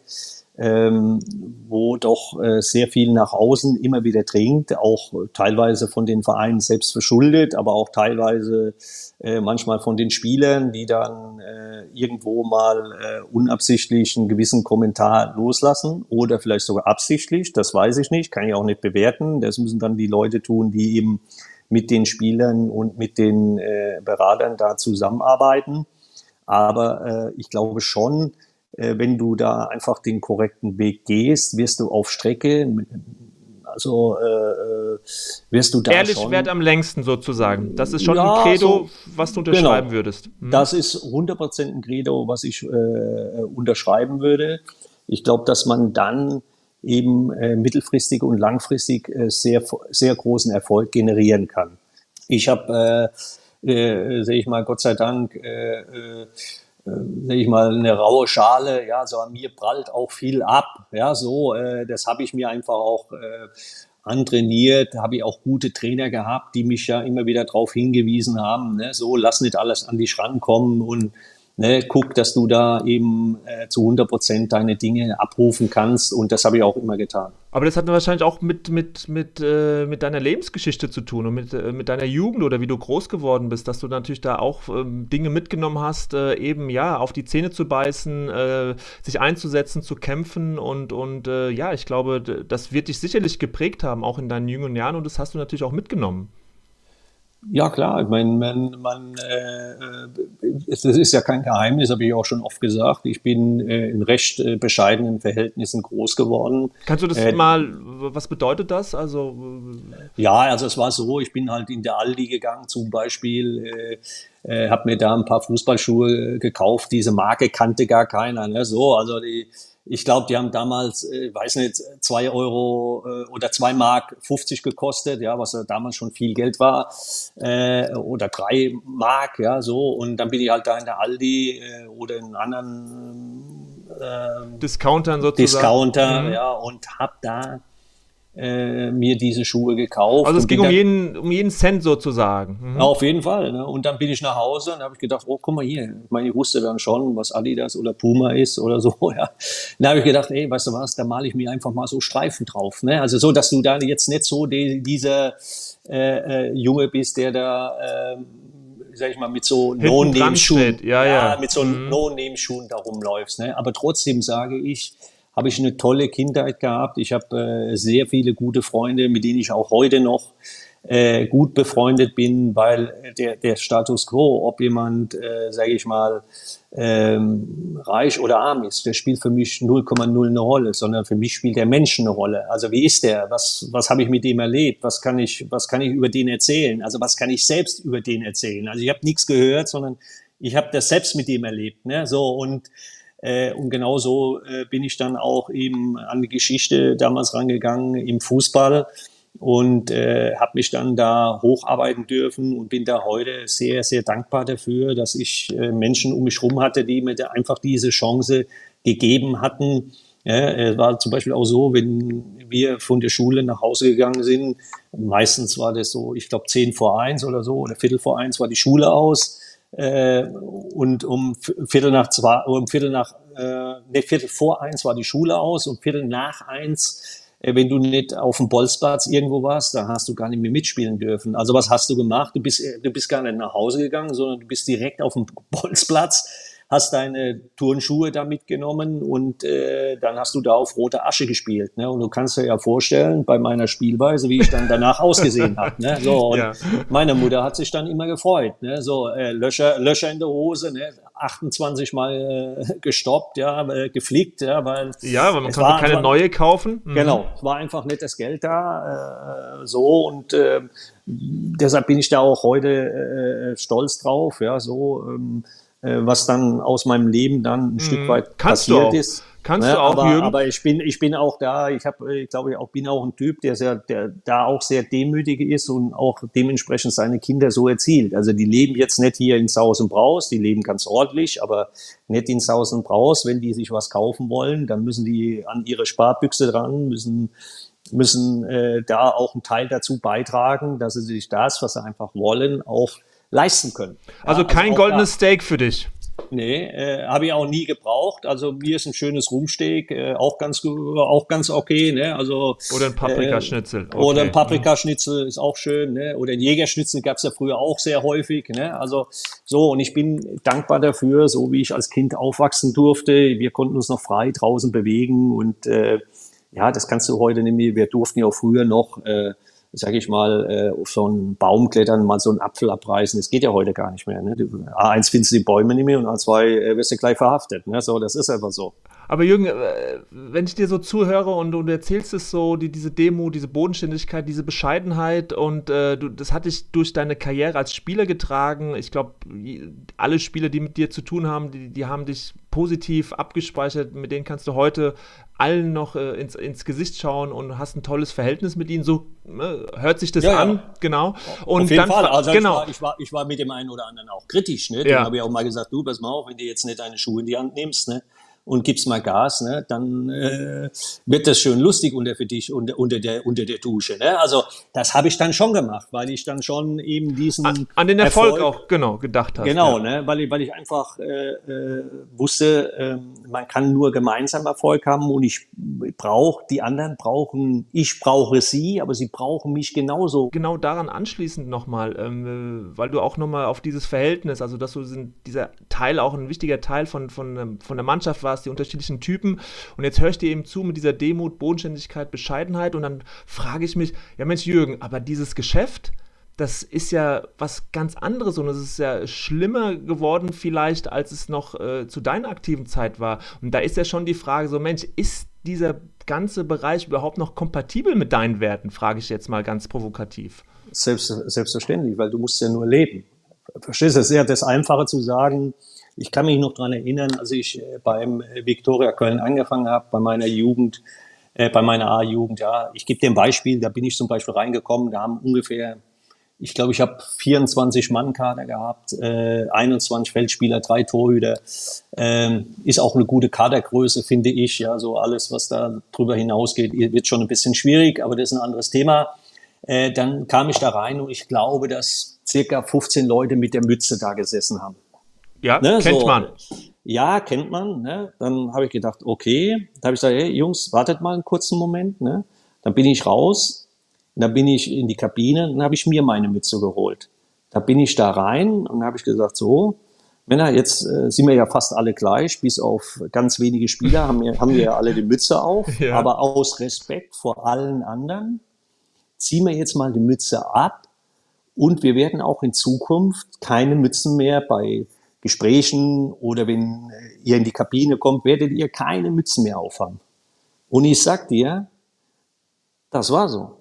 ähm, wo doch äh, sehr viel nach außen immer wieder dringt, auch teilweise von den Vereinen selbst verschuldet, aber auch teilweise äh, manchmal von den Spielern, die dann äh, irgendwo mal unabsichtlich einen gewissen Kommentar loslassen oder vielleicht sogar absichtlich, das weiß ich nicht, kann ich auch nicht bewerten. Das müssen dann die Leute tun, die eben mit den Spielern und mit den Beratern da zusammenarbeiten. Aber ich glaube schon, wenn du da einfach den korrekten Weg gehst, wirst du auf Strecke, also äh, äh wirst du da Ehrlich schon, wert am längsten sozusagen. Das ist schon ja, ein Credo, so, was du unterschreiben genau. würdest. Hm. Das ist 100% ein Credo, was ich äh, unterschreiben würde. Ich glaube, dass man dann eben äh, mittelfristig und langfristig äh, sehr, sehr großen Erfolg generieren kann. Ich habe, äh, äh, sehe ich mal, Gott sei Dank, äh, sehe ich mal, eine raue Schale, ja, so an mir prallt auch viel ab, ja, so, äh, das habe ich mir einfach auch äh, antrainiert, habe ich auch gute Trainer gehabt, die mich ja immer wieder darauf hingewiesen haben, ne, so, lass nicht alles an dich rankommen und ne, guck, dass du da eben äh, zu 100 Prozent deine Dinge abrufen kannst und das habe ich auch immer getan. Aber das hat wahrscheinlich auch mit, mit, mit, äh, mit deiner Lebensgeschichte zu tun und mit, äh, mit deiner Jugend oder wie du groß geworden bist, dass du natürlich da auch ähm, Dinge mitgenommen hast, äh, eben ja, auf die Zähne zu beißen, äh, sich einzusetzen, zu kämpfen und, und äh, ja, ich glaube, das wird dich sicherlich geprägt haben, auch in deinen jungen Jahren und das hast du natürlich auch mitgenommen. Ja, klar. Ich meine, man, man äh, das ist ja kein Geheimnis, habe ich auch schon oft gesagt. Ich bin äh, in recht äh, bescheidenen Verhältnissen groß geworden. Kannst du das äh, mal, was bedeutet das? Also Ja, also es war so, ich bin halt in der Aldi gegangen zum Beispiel, äh, äh, habe mir da ein paar Fußballschuhe gekauft. Diese Marke kannte gar keiner. Ne? So, also die ich glaube, die haben damals, äh, weiß nicht, zwei Euro äh, oder zwei Mark 50 gekostet, ja, was ja damals schon viel Geld war, äh, oder drei Mark, ja, so. Und dann bin ich halt da in der Aldi äh, oder in anderen äh, Discountern sozusagen. Discounter, mhm. ja, und hab da äh, mir diese Schuhe gekauft. Also es ging um jeden, um jeden Cent sozusagen. Mhm. Auf jeden Fall. Ne? Und dann bin ich nach Hause und habe ich gedacht, oh, guck mal hier. Ich meine, ich wusste dann schon, was Adidas oder Puma ist oder so. Ja. Dann habe ich gedacht, ey, weißt du was, da male ich mir einfach mal so Streifen drauf. Ne? Also so, dass du da jetzt nicht so die, dieser äh, äh, Junge bist, der da... Äh, sag ich mal, mit so No-Name-Schuhen, ja, ja. ja, mit so mhm. No-Name-Schuhen da rumläufst. Ne? Aber trotzdem sage ich, habe ich eine tolle Kindheit gehabt. Ich habe äh, sehr viele gute Freunde, mit denen ich auch heute noch äh, gut befreundet bin, weil der, der Status quo, ob jemand, äh, sage ich mal, ähm, reich oder arm ist, der spielt für mich 0,0 eine Rolle, sondern für mich spielt der Mensch eine Rolle. Also wie ist der? Was, was habe ich mit dem erlebt? Was kann ich, was kann ich über den erzählen? Also was kann ich selbst über den erzählen? Also ich habe nichts gehört, sondern ich habe das selbst mit dem erlebt. Ne? So und äh, und genauso äh, bin ich dann auch eben an die Geschichte damals rangegangen im Fußball und äh, habe mich dann da hocharbeiten dürfen und bin da heute sehr, sehr dankbar dafür, dass ich äh, Menschen um mich herum hatte, die mir da einfach diese Chance gegeben hatten. Ja, es war zum Beispiel auch so, wenn wir von der Schule nach Hause gegangen sind, meistens war das so, ich glaube, zehn vor eins oder so oder Viertel vor eins war die Schule aus äh, und um Viertel nach zwei, um Viertel nach, äh, ne, Viertel vor eins war die Schule aus und Viertel nach eins, äh, wenn du nicht auf dem Bolzplatz irgendwo warst, da hast du gar nicht mehr mitspielen dürfen. Also was hast du gemacht? Du bist, du bist gar nicht nach Hause gegangen, sondern du bist direkt auf dem Bolzplatz hast deine Turnschuhe da mitgenommen und äh, dann hast du da auf rote Asche gespielt. Ne? Und du kannst dir ja vorstellen, bei meiner Spielweise, wie ich dann danach ausgesehen habe. Ne? So, und ja. meine Mutter hat sich dann immer gefreut. Ne? So, äh, Löcher, Löcher in der Hose, ne? 28 Mal äh, gestoppt, ja, äh, geflickt, ja, weil. Ja, weil man kann keine einfach, neue kaufen. Mhm. Genau, es war einfach nicht das Geld da, äh, so und äh, deshalb bin ich da auch heute äh, stolz drauf, ja, so. Ähm, äh, was dann aus meinem Leben dann ein Stück mhm. weit Kannst passiert ist. Kannst ne? du auch, aber, Jürgen? aber ich bin, ich bin auch da, ich habe, ich glaube, ich auch, bin auch ein Typ, der sehr, der da auch sehr demütig ist und auch dementsprechend seine Kinder so erzielt. Also die leben jetzt nicht hier in Saus und Braus, die leben ganz ordentlich, aber nicht in Saus und Braus. Wenn die sich was kaufen wollen, dann müssen die an ihre Sparbüchse dran, müssen müssen äh, da auch einen Teil dazu beitragen, dass sie sich das, was sie einfach wollen, auch leisten können. Also ja, kein also goldenes. Steak für dich. Nee, äh, habe ich auch nie gebraucht. Also mir ist ein schönes Rumsteak äh, auch ganz auch ganz okay. Ne? Also oder ein Paprikaschnitzel. Okay. Oder ein Paprikaschnitzel ist auch schön. Ne? Oder ein Jägerschnitzel gab es ja früher auch sehr häufig. Ne? Also so und ich bin dankbar dafür, so wie ich als Kind aufwachsen durfte. Wir konnten uns noch frei draußen bewegen und äh, ja, das kannst du heute nicht mehr. Wir durften ja auch früher noch äh, sage ich mal, äh, auf so einen Baum klettern, mal so einen Apfel abreißen. Das geht ja heute gar nicht mehr. Ne? A1 findest du die Bäume nicht mehr und A2 äh, wirst du gleich verhaftet. Ne? So, das ist einfach so. Aber Jürgen, äh, wenn ich dir so zuhöre und, du erzählst es so, die, diese Demo, diese Bodenständigkeit, diese Bescheidenheit und äh, du, das hat dich durch deine Karriere als Spieler getragen. Ich glaube, alle Spieler, die mit dir zu tun haben, die, die haben dich positiv abgespeichert, mit denen kannst du heute allen noch äh, ins, ins Gesicht schauen und hast ein tolles Verhältnis mit ihnen. So äh, hört sich das ja, an, ja. genau. Und auf jeden Fall. Also genau. ich, war, ich, war, ich war mit dem einen oder anderen auch kritisch. Ne? Dann ja. habe ich auch mal gesagt, du, pass mal auf, wenn du jetzt nicht deine Schuhe in die Hand nimmst, ne? Und gibst mal Gas, ne, dann äh, wird das schön lustig unter für dich unter, unter der unter der Dusche. Ne? Also das habe ich dann schon gemacht, weil ich dann schon eben diesen an, an den Erfolg, Erfolg, auch genau gedacht habe. Genau, ja. ne, weil ich weil ich einfach äh, äh, wusste, äh, man kann nur gemeinsam Erfolg haben und ich brauche die anderen brauchen, ich brauche sie, aber sie brauchen mich genauso. Genau daran anschließend nochmal, ähm, weil du auch nochmal auf dieses Verhältnis, also dass du sind, dieser Teil auch ein wichtiger Teil von von von der Mannschaft warst, die unterschiedlichen Typen. Und jetzt höre ich dir eben zu mit dieser Demut, Bodenständigkeit, Bescheidenheit. Und dann frage ich mich, ja Mensch, Jürgen, aber dieses Geschäft, das ist ja was ganz anderes und es ist ja schlimmer geworden vielleicht, als es noch äh, zu deiner aktiven Zeit war. Und da ist ja schon die Frage so, Mensch, ist dieser ganze Bereich überhaupt noch kompatibel mit deinen Werten, frage ich jetzt mal ganz provokativ. Selbst, selbstverständlich, weil du musst ja nur leben. Verstehst du, es ist ja das Einfache zu sagen, ich kann mich noch dran erinnern, als ich äh, beim äh, Viktoria Köln angefangen habe, bei meiner Jugend, äh, bei meiner A-Jugend, ja. Ich gebe dir ein Beispiel, da bin ich zum Beispiel reingekommen, da haben ungefähr, ich glaube, ich habe 24 Mann-Kader gehabt, äh, 21 Feldspieler, drei Torhüter. Ähm, ist auch eine gute Kadergröße, finde ich. Ja, so alles, was da drüber hinausgeht, wird schon ein bisschen schwierig, aber das ist ein anderes Thema. Äh, dann kam ich da rein und ich glaube, dass circa 15 Leute mit der Mütze da gesessen haben. Ja, ne, kennt so, man. Ja, kennt man. Ne? Dann habe ich gedacht, okay. Da habe ich gesagt, hey, Jungs, wartet mal einen kurzen Moment. Ne? Dann bin ich raus. Dann bin ich in die Kabine. Dann habe ich mir meine Mütze geholt. Da bin ich da rein und habe ich gesagt, so, Männer, jetzt äh, sind wir ja fast alle gleich, bis auf ganz wenige Spieler haben wir, haben wir ja alle die Mütze auf. Ja. Aber aus Respekt vor allen anderen ziehen wir jetzt mal die Mütze ab und wir werden auch in Zukunft keine Mützen mehr bei Gesprächen oder wenn äh, ihr in die Kabine kommt, werdet ihr keine Mützen mehr aufhaben. Und ich sag dir, das war so.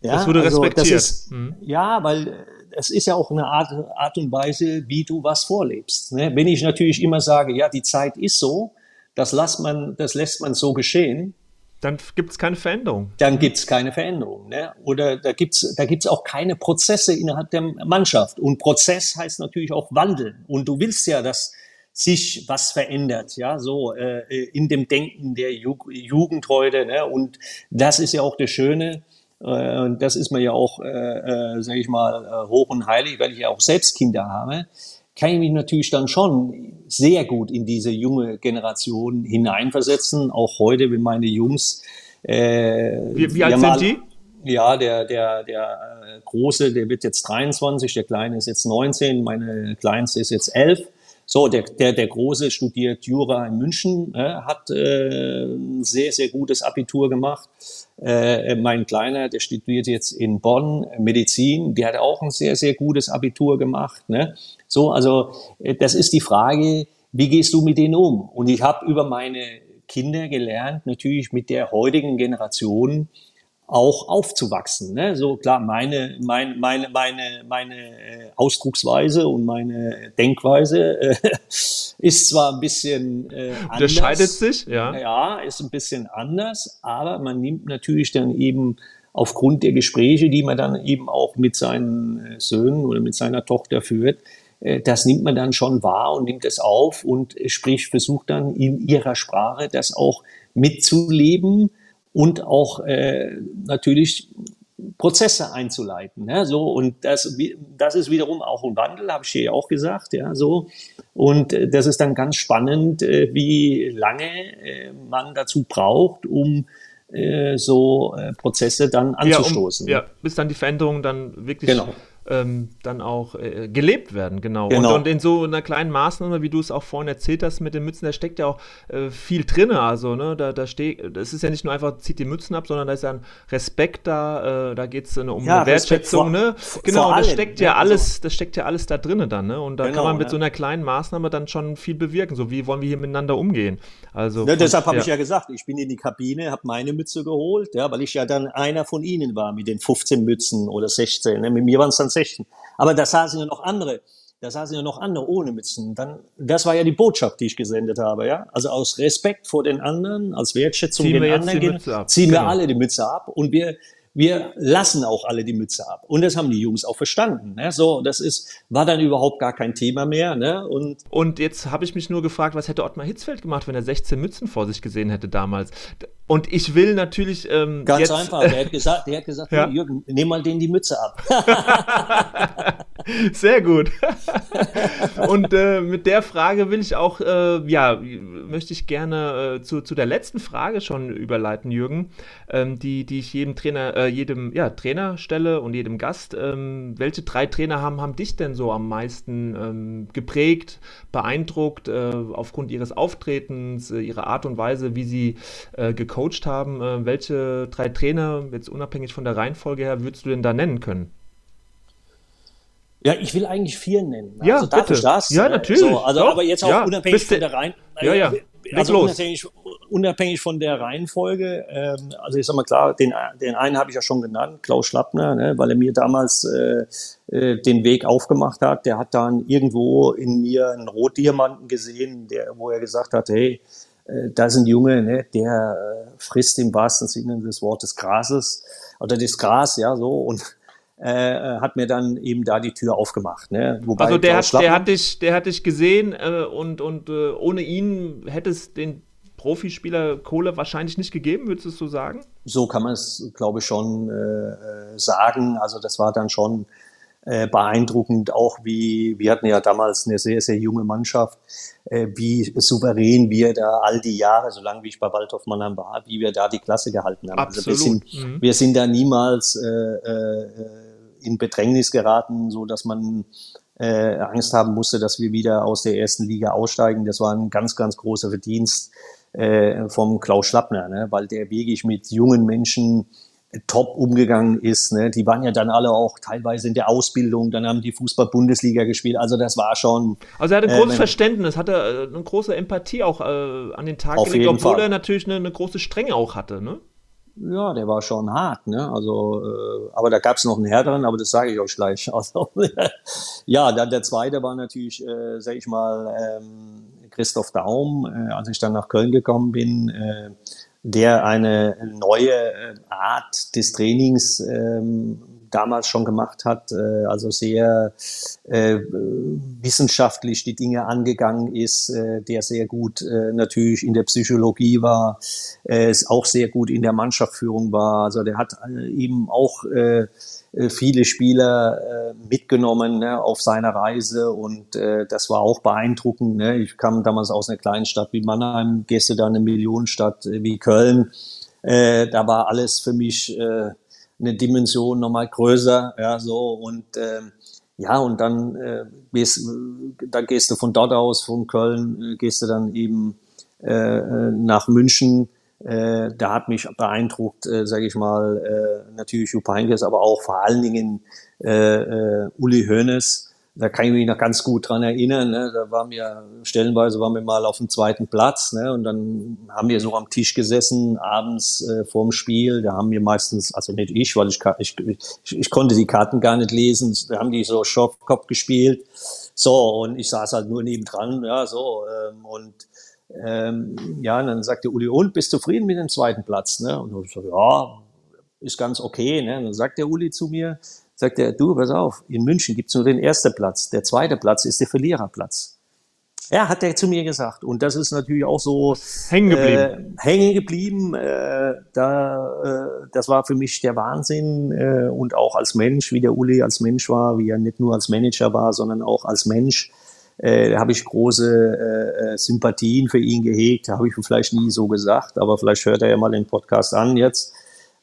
Ja, das wurde also respektiert. Das ist, mhm. Ja, weil äh, es ist ja auch eine Art, Art und Weise, wie du was vorlebst. Ne? Wenn ich natürlich immer sage, ja, die Zeit ist so, das lässt man, das lässt man so geschehen, dann gibt es keine Veränderung. Dann gibt es keine Veränderung. Ne? Oder da gibt es da gibt's auch keine Prozesse innerhalb der Mannschaft. Und Prozess heißt natürlich auch wandeln. Und du willst ja, dass sich was verändert, ja, so äh, in dem Denken der Ju Jugend heute. Ne? Und das ist ja auch das Schöne. Äh, das ist mir ja auch, äh, äh, sage ich mal, äh, hoch und heilig, weil ich ja auch selbst Kinder habe kann ich mich natürlich dann schon sehr gut in diese junge Generation hineinversetzen. Auch heute, wenn meine Jungs. Äh, wie, wie alt sind die? Ja, der, der, der äh, Große, der wird jetzt 23, der Kleine ist jetzt 19, meine Kleinste ist jetzt 11. So, der, der, der Große studiert Jura in München, äh, hat äh, ein sehr, sehr gutes Abitur gemacht. Äh, mein Kleiner, der studiert jetzt in Bonn Medizin, der hat auch ein sehr, sehr gutes Abitur gemacht. Ne? So, also äh, das ist die Frage, wie gehst du mit denen um? Und ich habe über meine Kinder gelernt, natürlich mit der heutigen Generation auch aufzuwachsen. Ne? So klar, meine, meine, meine, meine, meine äh, Ausdrucksweise und meine Denkweise äh, ist zwar ein bisschen äh, anders. Unterscheidet sich, ja. Ja, ist ein bisschen anders, aber man nimmt natürlich dann eben aufgrund der Gespräche, die man dann eben auch mit seinen äh, Söhnen oder mit seiner Tochter führt, das nimmt man dann schon wahr und nimmt es auf und sprich, versucht dann in ihrer Sprache das auch mitzuleben und auch äh, natürlich Prozesse einzuleiten. Ja, so und das, das ist wiederum auch ein Wandel, habe ich hier auch gesagt. Ja, so und äh, das ist dann ganz spannend, äh, wie lange äh, man dazu braucht, um äh, so äh, Prozesse dann anzustoßen. Ja, um, ja, bis dann die Veränderung dann wirklich genau. Ähm, dann auch äh, gelebt werden, genau. genau. Und, und, in so einer kleinen Maßnahme, wie du es auch vorhin erzählt hast mit den Mützen, da steckt ja auch äh, viel drin. Also, ne, da, da steht, das ist ja nicht nur einfach, zieht die Mützen ab, sondern da ist ja ein Respekt da, äh, da geht es um ja, eine Wertschätzung, vor, ne? Genau, das steckt ja also alles, das steckt ja alles da drin dann, ne? Und da genau, kann man mit ja. so einer kleinen Maßnahme dann schon viel bewirken. So, wie wollen wir hier miteinander umgehen? Also. Ja, deshalb habe ich ja gesagt, ich bin in die Kabine, habe meine Mütze geholt, ja, weil ich ja dann einer von ihnen war mit den 15 Mützen oder 16. Ne? Mit mir waren es dann 16. Aber da saßen ja noch andere. Da saßen ja noch andere ohne Mützen. Dann, das war ja die Botschaft, die ich gesendet habe, ja. Also aus Respekt vor den anderen, als Wertschätzung ziehen den anderen, ziehen genau. wir alle die Mütze ab und wir, wir lassen auch alle die Mütze ab. Und das haben die Jungs auch verstanden. Ne? So, das ist, war dann überhaupt gar kein Thema mehr. Ne? Und, und jetzt habe ich mich nur gefragt, was hätte Ottmar Hitzfeld gemacht, wenn er 16 Mützen vor sich gesehen hätte damals? Und ich will natürlich. Ähm, Ganz jetzt, einfach, der hat gesagt, der hat gesagt ja? Jürgen, nimm mal denen die Mütze ab. Sehr gut. Und äh, mit der Frage will ich auch, äh, ja, möchte ich gerne äh, zu, zu der letzten Frage schon überleiten, Jürgen, ähm, die, die ich jedem Trainer, äh, jedem ja, Trainer stelle und jedem Gast. Ähm, welche drei Trainer haben, haben dich denn so am meisten ähm, geprägt, beeindruckt, äh, aufgrund ihres Auftretens, äh, ihrer Art und Weise, wie sie gecoacht haben? welche drei Trainer, jetzt unabhängig von der Reihenfolge her, würdest du denn da nennen können? Ja, ich will eigentlich vier nennen. Ja, also darf bitte. das? Ja, natürlich. So, also, Doch. aber jetzt auch ja, unabhängig von der Reihen. Ja, ja. Also unabhängig, unabhängig, von der Reihenfolge. Ähm, also ich sag mal klar, den, den einen habe ich ja schon genannt, Klaus Schlappner, ne, weil er mir damals äh, äh, den Weg aufgemacht hat. Der hat dann irgendwo in mir einen Rotdiamanten gesehen, der, wo er gesagt hat, hey, äh, da ist ein Junge, ne, der äh, frisst im wahrsten Sinne des Wortes Grases oder das Gras, ja so und äh, hat mir dann eben da die Tür aufgemacht. Ne? Wobei also der hat, der hat dich, der hat dich gesehen äh, und, und äh, ohne ihn hätte es den Profispieler Kohle wahrscheinlich nicht gegeben, würdest du so sagen? So kann man es, glaube ich, schon äh, sagen. Also das war dann schon äh, beeindruckend, auch wie, wir hatten ja damals eine sehr, sehr junge Mannschaft, äh, wie souverän wir da all die Jahre, solange wie ich bei Waldhof Mannheim war, wie wir da die Klasse gehalten haben. Absolut. Also wir sind, mhm. wir sind da niemals äh, äh, in Bedrängnis geraten, so dass man äh, Angst haben musste, dass wir wieder aus der ersten Liga aussteigen. Das war ein ganz, ganz großer Verdienst äh, vom Klaus Schlappner, ne? weil der wirklich mit jungen Menschen top umgegangen ist. Ne? Die waren ja dann alle auch teilweise in der Ausbildung, dann haben die Fußball-Bundesliga gespielt. Also das war schon. Also er hatte ein großes äh, Verständnis, hatte äh, eine große Empathie auch äh, an den Tag gelegt, obwohl Fall. er natürlich eine, eine, große Strenge auch hatte. Ne? Ja, der war schon hart, ne? Also, äh, aber da gab es noch einen härteren, aber das sage ich euch gleich. Also, ja, dann der zweite war natürlich, äh, sag ich mal, ähm, Christoph Daum, äh, als ich dann nach Köln gekommen bin, äh, der eine neue äh, Art des Trainings ähm, damals schon gemacht hat, äh, also sehr äh, wissenschaftlich die Dinge angegangen ist, äh, der sehr gut äh, natürlich in der Psychologie war, äh, auch sehr gut in der Mannschaftsführung war. Also der hat äh, eben auch äh, äh, viele Spieler äh, mitgenommen ne, auf seiner Reise und äh, das war auch beeindruckend. Ne? Ich kam damals aus einer kleinen Stadt wie Mannheim, gehst du eine Millionenstadt äh, wie Köln. Äh, da war alles für mich äh, eine Dimension nochmal größer, ja, so und äh, ja, und dann, äh, gehst, dann gehst du von dort aus, von Köln, äh, gehst du dann eben äh, äh nach München. Äh, da hat mich beeindruckt, äh, sage ich mal, äh, natürlich Jupp Heynckes, aber auch vor allen Dingen äh, äh, Uli Hoeneß, da kann ich mich noch ganz gut dran erinnern. Ne? Da waren wir stellenweise waren wir mal auf dem zweiten Platz, ne? Und dann haben wir so am Tisch gesessen abends äh, vorm Spiel. Da haben wir meistens, also nicht ich, weil ich, ich, ich, ich konnte die Karten gar nicht lesen. Da haben die so Schopfkopf gespielt. So und ich saß halt nur nebendran, ja so ähm, und ähm, ja, und dann sagte Uli, und bist du zufrieden mit dem zweiten Platz? Ne? Und ich so, ja, ist ganz okay. Ne? Und dann sagt der Uli zu mir, sagt er, du, pass auf, in München gibt's nur den ersten Platz. Der zweite Platz ist der Verliererplatz. Ja, hat er zu mir gesagt. Und das ist natürlich auch so hängen geblieben. Äh, hängen geblieben. Äh, da, äh, das war für mich der Wahnsinn. Äh, und auch als Mensch, wie der Uli als Mensch war, wie er nicht nur als Manager war, sondern auch als Mensch. Äh, habe ich große äh, äh Sympathien für ihn gehegt. Habe ich vielleicht nie so gesagt, aber vielleicht hört er ja mal den Podcast an jetzt.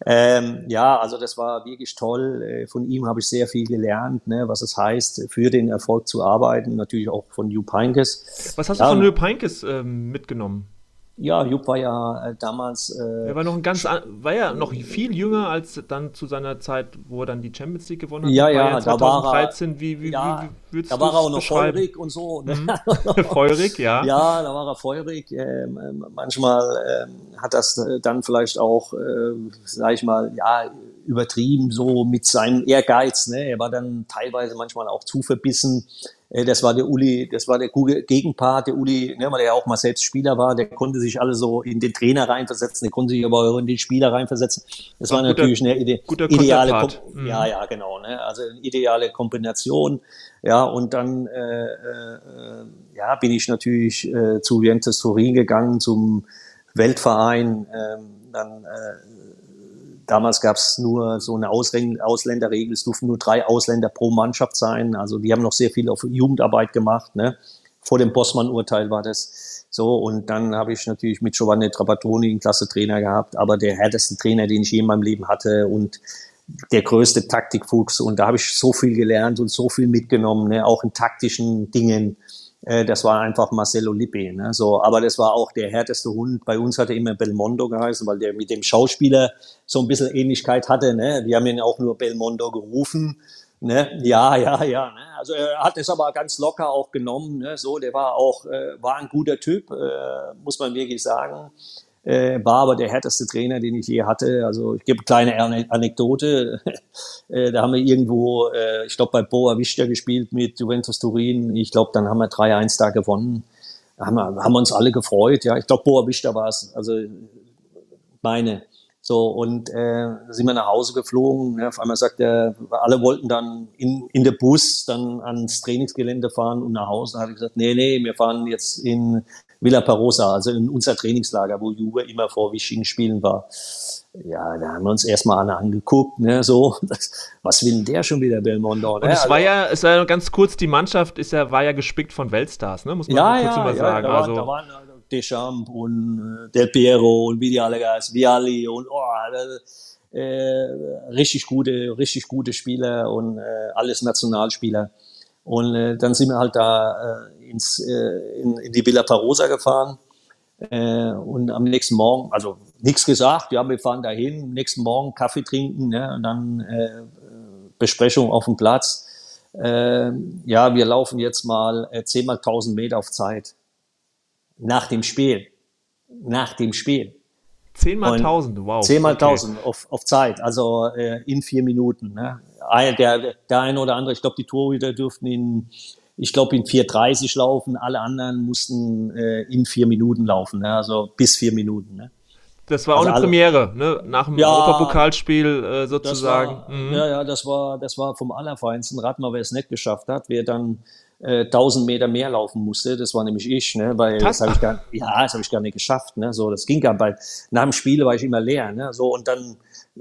Ähm, ja, also das war wirklich toll. Äh, von ihm habe ich sehr viel gelernt, ne, was es heißt, für den Erfolg zu arbeiten. Natürlich auch von Jupp Heynckes. Was hast ja, du von Jupp Heynckes ähm, mitgenommen? Ja, Jupp war ja äh, damals. Äh, er war noch ein ganz, war ja noch viel jünger als dann zu seiner Zeit, wo er dann die Champions League gewonnen hat. Ja, ja, ja 2013. Da war er, wie, wie, ja, wie, wie da war er auch noch feurig und so. Ne? Mhm. feurig, ja. Ja, da war er feurig. Ähm, ähm manchmal ähm, hat das äh, dann vielleicht auch, äh, sag ich mal, ja, übertrieben so mit seinem Ehrgeiz. Ne? Er war dann teilweise manchmal auch zu verbissen. Äh, das war der Uli, das war der Gegenpart, der Uli, ne, weil er ja auch mal selbst Spieler war, der konnte sich alle so in den Trainer reinversetzen, der konnte sich aber auch in den Spieler reinversetzen. Das war, war natürlich eine Ide ideale, Kom mhm. ja, ja, genau, ne, also eine ideale Kombination. Ja, und dann äh, äh, ja, bin ich natürlich äh, zu Juventus Turin gegangen, zum Weltverein. Ähm, dann äh, Damals gab es nur so eine Ausländerregel, es durften nur drei Ausländer pro Mannschaft sein. Also die haben noch sehr viel auf Jugendarbeit gemacht. Ne? Vor dem Bossmann-Urteil war das so. Und dann habe ich natürlich mit Giovanni Trapattoni einen klasse Trainer gehabt, aber der härteste Trainer, den ich je in meinem Leben hatte und der größte Taktikfuchs. Und da habe ich so viel gelernt und so viel mitgenommen, ne? auch in taktischen Dingen. Äh, das war einfach Marcelo Lippi. Ne? So, aber das war auch der härteste Hund. Bei uns hat er immer Belmondo geheißen, weil der mit dem Schauspieler so ein bisschen Ähnlichkeit hatte. Ne? Wir haben ihn auch nur Belmondo gerufen. Ne? Ja, ja, ja. Ne? Also er hat es aber ganz locker auch genommen. Ne? So, der war auch äh, war ein guter Typ, äh, muss man wirklich sagen äh, war aber der härteste Trainer, den ich je hatte. Also ich gebe eine kleine Anekdote. äh, da haben wir irgendwo, äh, ich glaube bei Boa Vista gespielt mit Juventus Turin. Ich glaube, dann haben wir 3-1 da gewonnen. Da haben wir, haben wir uns alle gefreut. Ja, ich glaube Boa Vista war es. Also meine. So, und äh, sind wir nach Hause geflogen. Ja, auf einmal sagt er, alle wollten dann in, in der Bus dann ans Trainingsgelände fahren und nach Hause. Da habe ich gesagt, nee, nee, wir fahren jetzt in Villa Parosa, also in unser Trainingslager, wo Juve immer vor wichtigen Spielen war. Ja, da haben wir uns erstmal alle angeguckt, ne, so, das, was will denn der schon wieder, Belmondo? Ne? Und es also, war ja, es war ja ganz kurz, die Mannschaft ist ja, war ja gespickt von Weltstars, ne, muss man ja, kurz ja, mal ja, sagen. Da, also, da waren Deschamps und äh, Del Piero und wie die alle heißen, Viali und, oh, das, äh, richtig gute, richtig gute Spieler und äh, alles Nationalspieler. Und äh, dann sind wir halt da äh, ins, äh, in, in die Villa Parosa gefahren. Äh, und am nächsten Morgen, also nichts gesagt, ja, wir fahren dahin, nächsten Morgen Kaffee trinken, ne, und dann äh, Besprechung auf dem Platz. Äh, ja, wir laufen jetzt mal äh, 10 mal 1000 Meter auf Zeit. Nach dem Spiel. Nach dem Spiel. 10 mal 1000, wow. 10 mal okay. 1000 auf, auf Zeit, also äh, in vier Minuten. Ne? Der, der eine oder andere, ich glaube, die Torhüter dürften in, ich glaube, in 4,30 laufen, alle anderen mussten äh, in vier Minuten laufen, ne? also bis vier Minuten. Ne? Das war also auch eine alle, Premiere, ne? nach dem ja, Europapokalspiel äh, sozusagen. War, mhm. Ja, ja, das war, das war vom Allerfeinsten. Rat mal, wer es nicht geschafft hat, wer dann äh, 1000 Meter mehr laufen musste. Das war nämlich ich, ne? weil das, das habe ich gar, ja, das habe ich gar nicht geschafft. Ne? So, das ging gar bald. Nach dem Spiel war ich immer leer. Ne? So und dann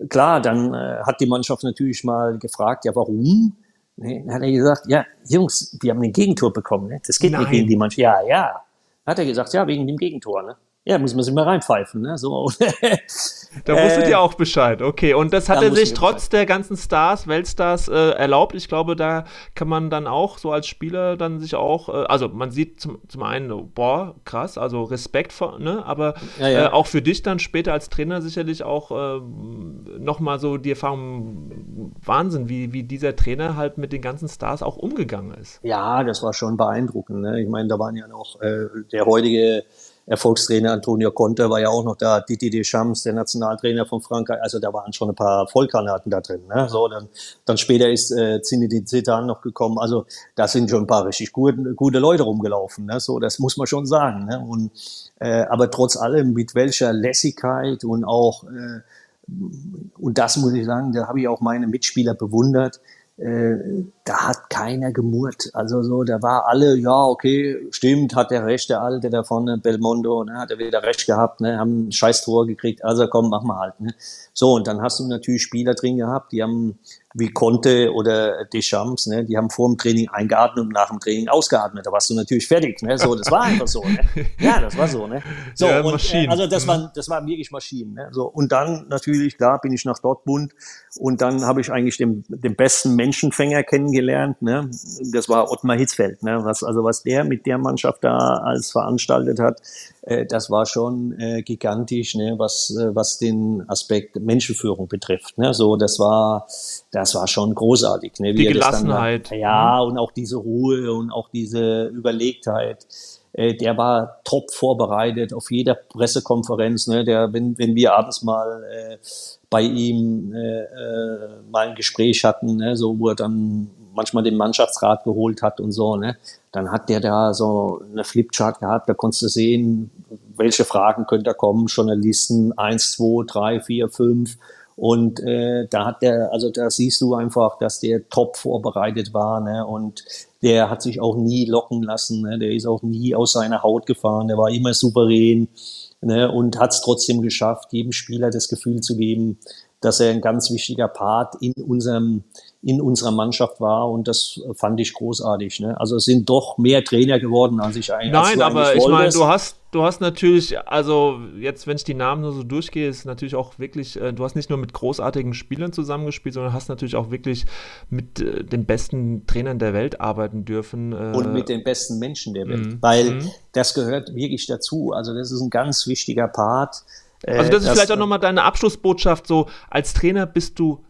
klar, dann äh, hat die Mannschaft natürlich mal gefragt, ja, warum? Ne? Dann hat er gesagt, ja, Jungs, wir haben ein Gegentor bekommen. Ne? Das geht Nein. nicht gegen die Mannschaft. Ja, ja. Hat er gesagt, ja, wegen dem Gegentor. Ne? Ja, muss man sich mal reinpfeifen. Ne? So. Da wusstet äh, ihr auch Bescheid, okay. Und das hat er sich trotz der ganzen Stars, Weltstars äh, erlaubt. Ich glaube, da kann man dann auch so als Spieler dann sich auch, äh, also man sieht zum, zum einen, boah, krass, also Respekt vor, ne? Aber ja, ja. Äh, auch für dich dann später als Trainer sicherlich auch äh, nochmal so die Erfahrung, Wahnsinn, wie, wie dieser Trainer halt mit den ganzen Stars auch umgegangen ist. Ja, das war schon beeindruckend. Ne? Ich meine, da waren ja noch äh, der heutige Erfolgstrainer Antonio Conte war ja auch noch da, Didi Deschamps, der Nationaltrainer von Frankreich. Also da waren schon ein paar Vollgranaten da drin. Ne? So, dann, dann später ist äh, Zinedine Zidane noch gekommen. Also da sind schon ein paar richtig gute, gute Leute rumgelaufen. Ne? So, das muss man schon sagen. Ne? Und, äh, aber trotz allem, mit welcher Lässigkeit und auch, äh, und das muss ich sagen, da habe ich auch meine Mitspieler bewundert, äh, da hat keiner gemurrt. Also so, da war alle, ja, okay, stimmt, hat der Recht, der Alte da vorne, Belmondo, ne, hat er wieder Recht gehabt, ne, haben ein scheiß Tor gekriegt, also komm, mach mal halt. Ne. So, und dann hast du natürlich Spieler drin gehabt, die haben wie Conte oder Deschamps, ne, die haben vor dem Training eingeatmet und nach dem Training ausgeatmet. Da warst du natürlich fertig. Ne? So, das war einfach so. Ne? Ja, das war so. Ne? So, ja, und, äh, also das waren, das waren wirklich Maschinen. Ne? So, und dann natürlich, klar, bin ich nach Dortmund und dann habe ich eigentlich den, den besten Menschenfänger kennengelernt. Ne? Das war Ottmar Hitzfeld. Ne? Was, also was der mit der Mannschaft da als veranstaltet hat, äh, das war schon äh, gigantisch, ne? was, äh, was den Aspekt Menschenführung betrifft. Ne? So, das war, das war schon großartig. Ne? Wie Die Gelassenheit. Dann, ja, und auch diese Ruhe und auch diese Überlegtheit. Äh, der war top vorbereitet auf jeder Pressekonferenz. Ne? Der, wenn, wenn wir abends mal äh, bei ihm äh, äh, mal ein Gespräch hatten, ne? so wo er dann manchmal den Mannschaftsrat geholt hat und so, ne? Dann hat der da so eine Flipchart gehabt, da konntest du sehen, welche Fragen könnte da kommen, Journalisten, eins, zwei, drei, vier, fünf. Und äh, da hat der, also da siehst du einfach, dass der top vorbereitet war, ne? Und der hat sich auch nie locken lassen, ne? Der ist auch nie aus seiner Haut gefahren, der war immer souverän, ne? Und hat es trotzdem geschafft, jedem Spieler das Gefühl zu geben, dass er ein ganz wichtiger Part in unserem in unserer Mannschaft war und das fand ich großartig. Ne? Also es sind doch mehr Trainer geworden, als ich eigentlich. Nein, aber ich meine, du hast, du hast natürlich, also jetzt, wenn ich die Namen nur so durchgehe, ist natürlich auch wirklich, äh, du hast nicht nur mit großartigen Spielern zusammengespielt, sondern hast natürlich auch wirklich mit äh, den besten Trainern der Welt arbeiten dürfen. Äh, und mit den besten Menschen der Welt, mhm. weil mhm. das gehört wirklich dazu. Also das ist ein ganz wichtiger Part. Also das ist vielleicht auch nochmal deine Abschlussbotschaft, so als Trainer bist du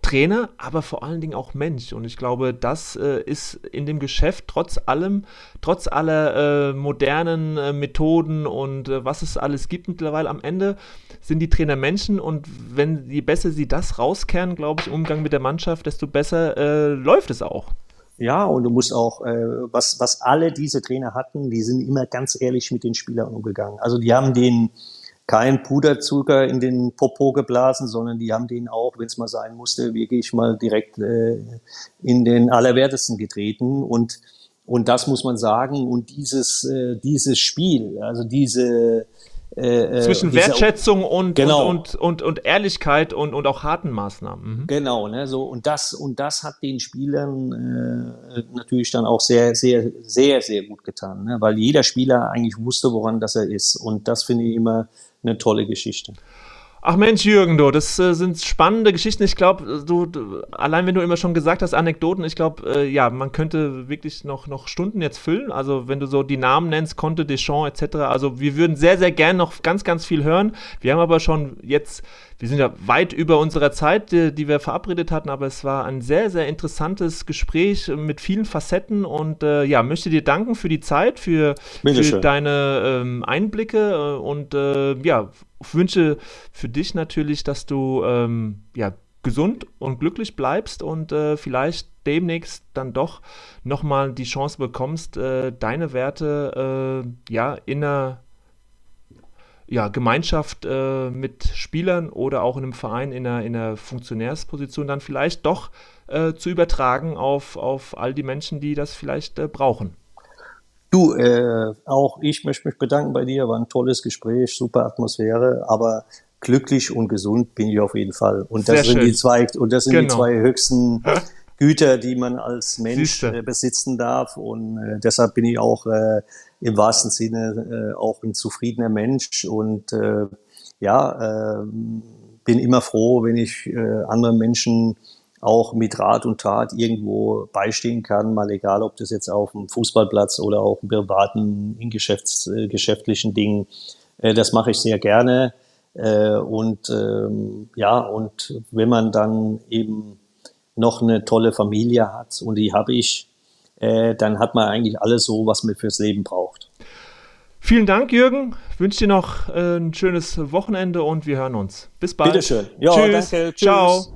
Trainer, aber vor allen Dingen auch Mensch. Und ich glaube, das äh, ist in dem Geschäft trotz allem, trotz aller äh, modernen äh, Methoden und äh, was es alles gibt mittlerweile am Ende, sind die Trainer Menschen. Und wenn je besser sie das rauskehren, glaube ich, im Umgang mit der Mannschaft, desto besser äh, läuft es auch. Ja, und du musst auch, äh, was, was alle diese Trainer hatten, die sind immer ganz ehrlich mit den Spielern umgegangen. Also die haben den kein Puderzucker in den Popo geblasen, sondern die haben den auch, wenn es mal sein musste, wirklich mal direkt äh, in den Allerwertesten getreten. Und, und das muss man sagen. Und dieses, äh, dieses Spiel, also diese äh, äh Zwischen Wertschätzung und, genau. und, und, und, und, Ehrlichkeit und, und auch harten Maßnahmen. Mhm. Genau, ne, so und das und das hat den Spielern äh, natürlich dann auch sehr, sehr, sehr, sehr gut getan, ne? weil jeder Spieler eigentlich wusste, woran das er ist. Und das finde ich immer eine tolle Geschichte. Ach Mensch, Jürgen, du, das äh, sind spannende Geschichten. Ich glaube, du, du, allein wenn du immer schon gesagt hast, Anekdoten, ich glaube, äh, ja, man könnte wirklich noch, noch Stunden jetzt füllen. Also wenn du so die Namen nennst, Conte, Deschamps etc. Also wir würden sehr, sehr gern noch ganz, ganz viel hören. Wir haben aber schon jetzt, wir sind ja weit über unserer Zeit, die, die wir verabredet hatten, aber es war ein sehr, sehr interessantes Gespräch mit vielen Facetten und äh, ja, möchte dir danken für die Zeit, für, für deine ähm, Einblicke äh, und äh, ja, wünsche für dich natürlich, dass du ähm, ja, gesund und glücklich bleibst und äh, vielleicht demnächst dann doch nochmal die Chance bekommst, äh, deine Werte äh, ja, in einer ja, Gemeinschaft äh, mit Spielern oder auch in einem Verein in einer, in einer Funktionärsposition dann vielleicht doch äh, zu übertragen auf, auf all die Menschen, die das vielleicht äh, brauchen. Du, äh, auch ich möchte mich bedanken bei dir. War ein tolles Gespräch, super Atmosphäre, aber glücklich und gesund bin ich auf jeden Fall. Und das Sehr sind schön. die zwei und das sind genau. die zwei höchsten Güter, die man als Mensch äh, besitzen darf. Und äh, deshalb bin ich auch äh, im wahrsten Sinne äh, auch ein zufriedener Mensch und äh, ja, äh, bin immer froh, wenn ich äh, anderen Menschen auch mit Rat und Tat irgendwo beistehen kann, mal egal, ob das jetzt auf dem Fußballplatz oder auch im privaten, in Geschäfts-, äh, geschäftlichen Dingen. Äh, das mache ich sehr gerne. Äh, und ähm, ja, und wenn man dann eben noch eine tolle Familie hat, und die habe ich, dann hat man eigentlich alles so, was man fürs Leben braucht. Vielen Dank, Jürgen. Ich wünsche dir noch ein schönes Wochenende und wir hören uns. Bis bald. Bitteschön. Ja, Tschüss. danke. Tschüss. Ciao.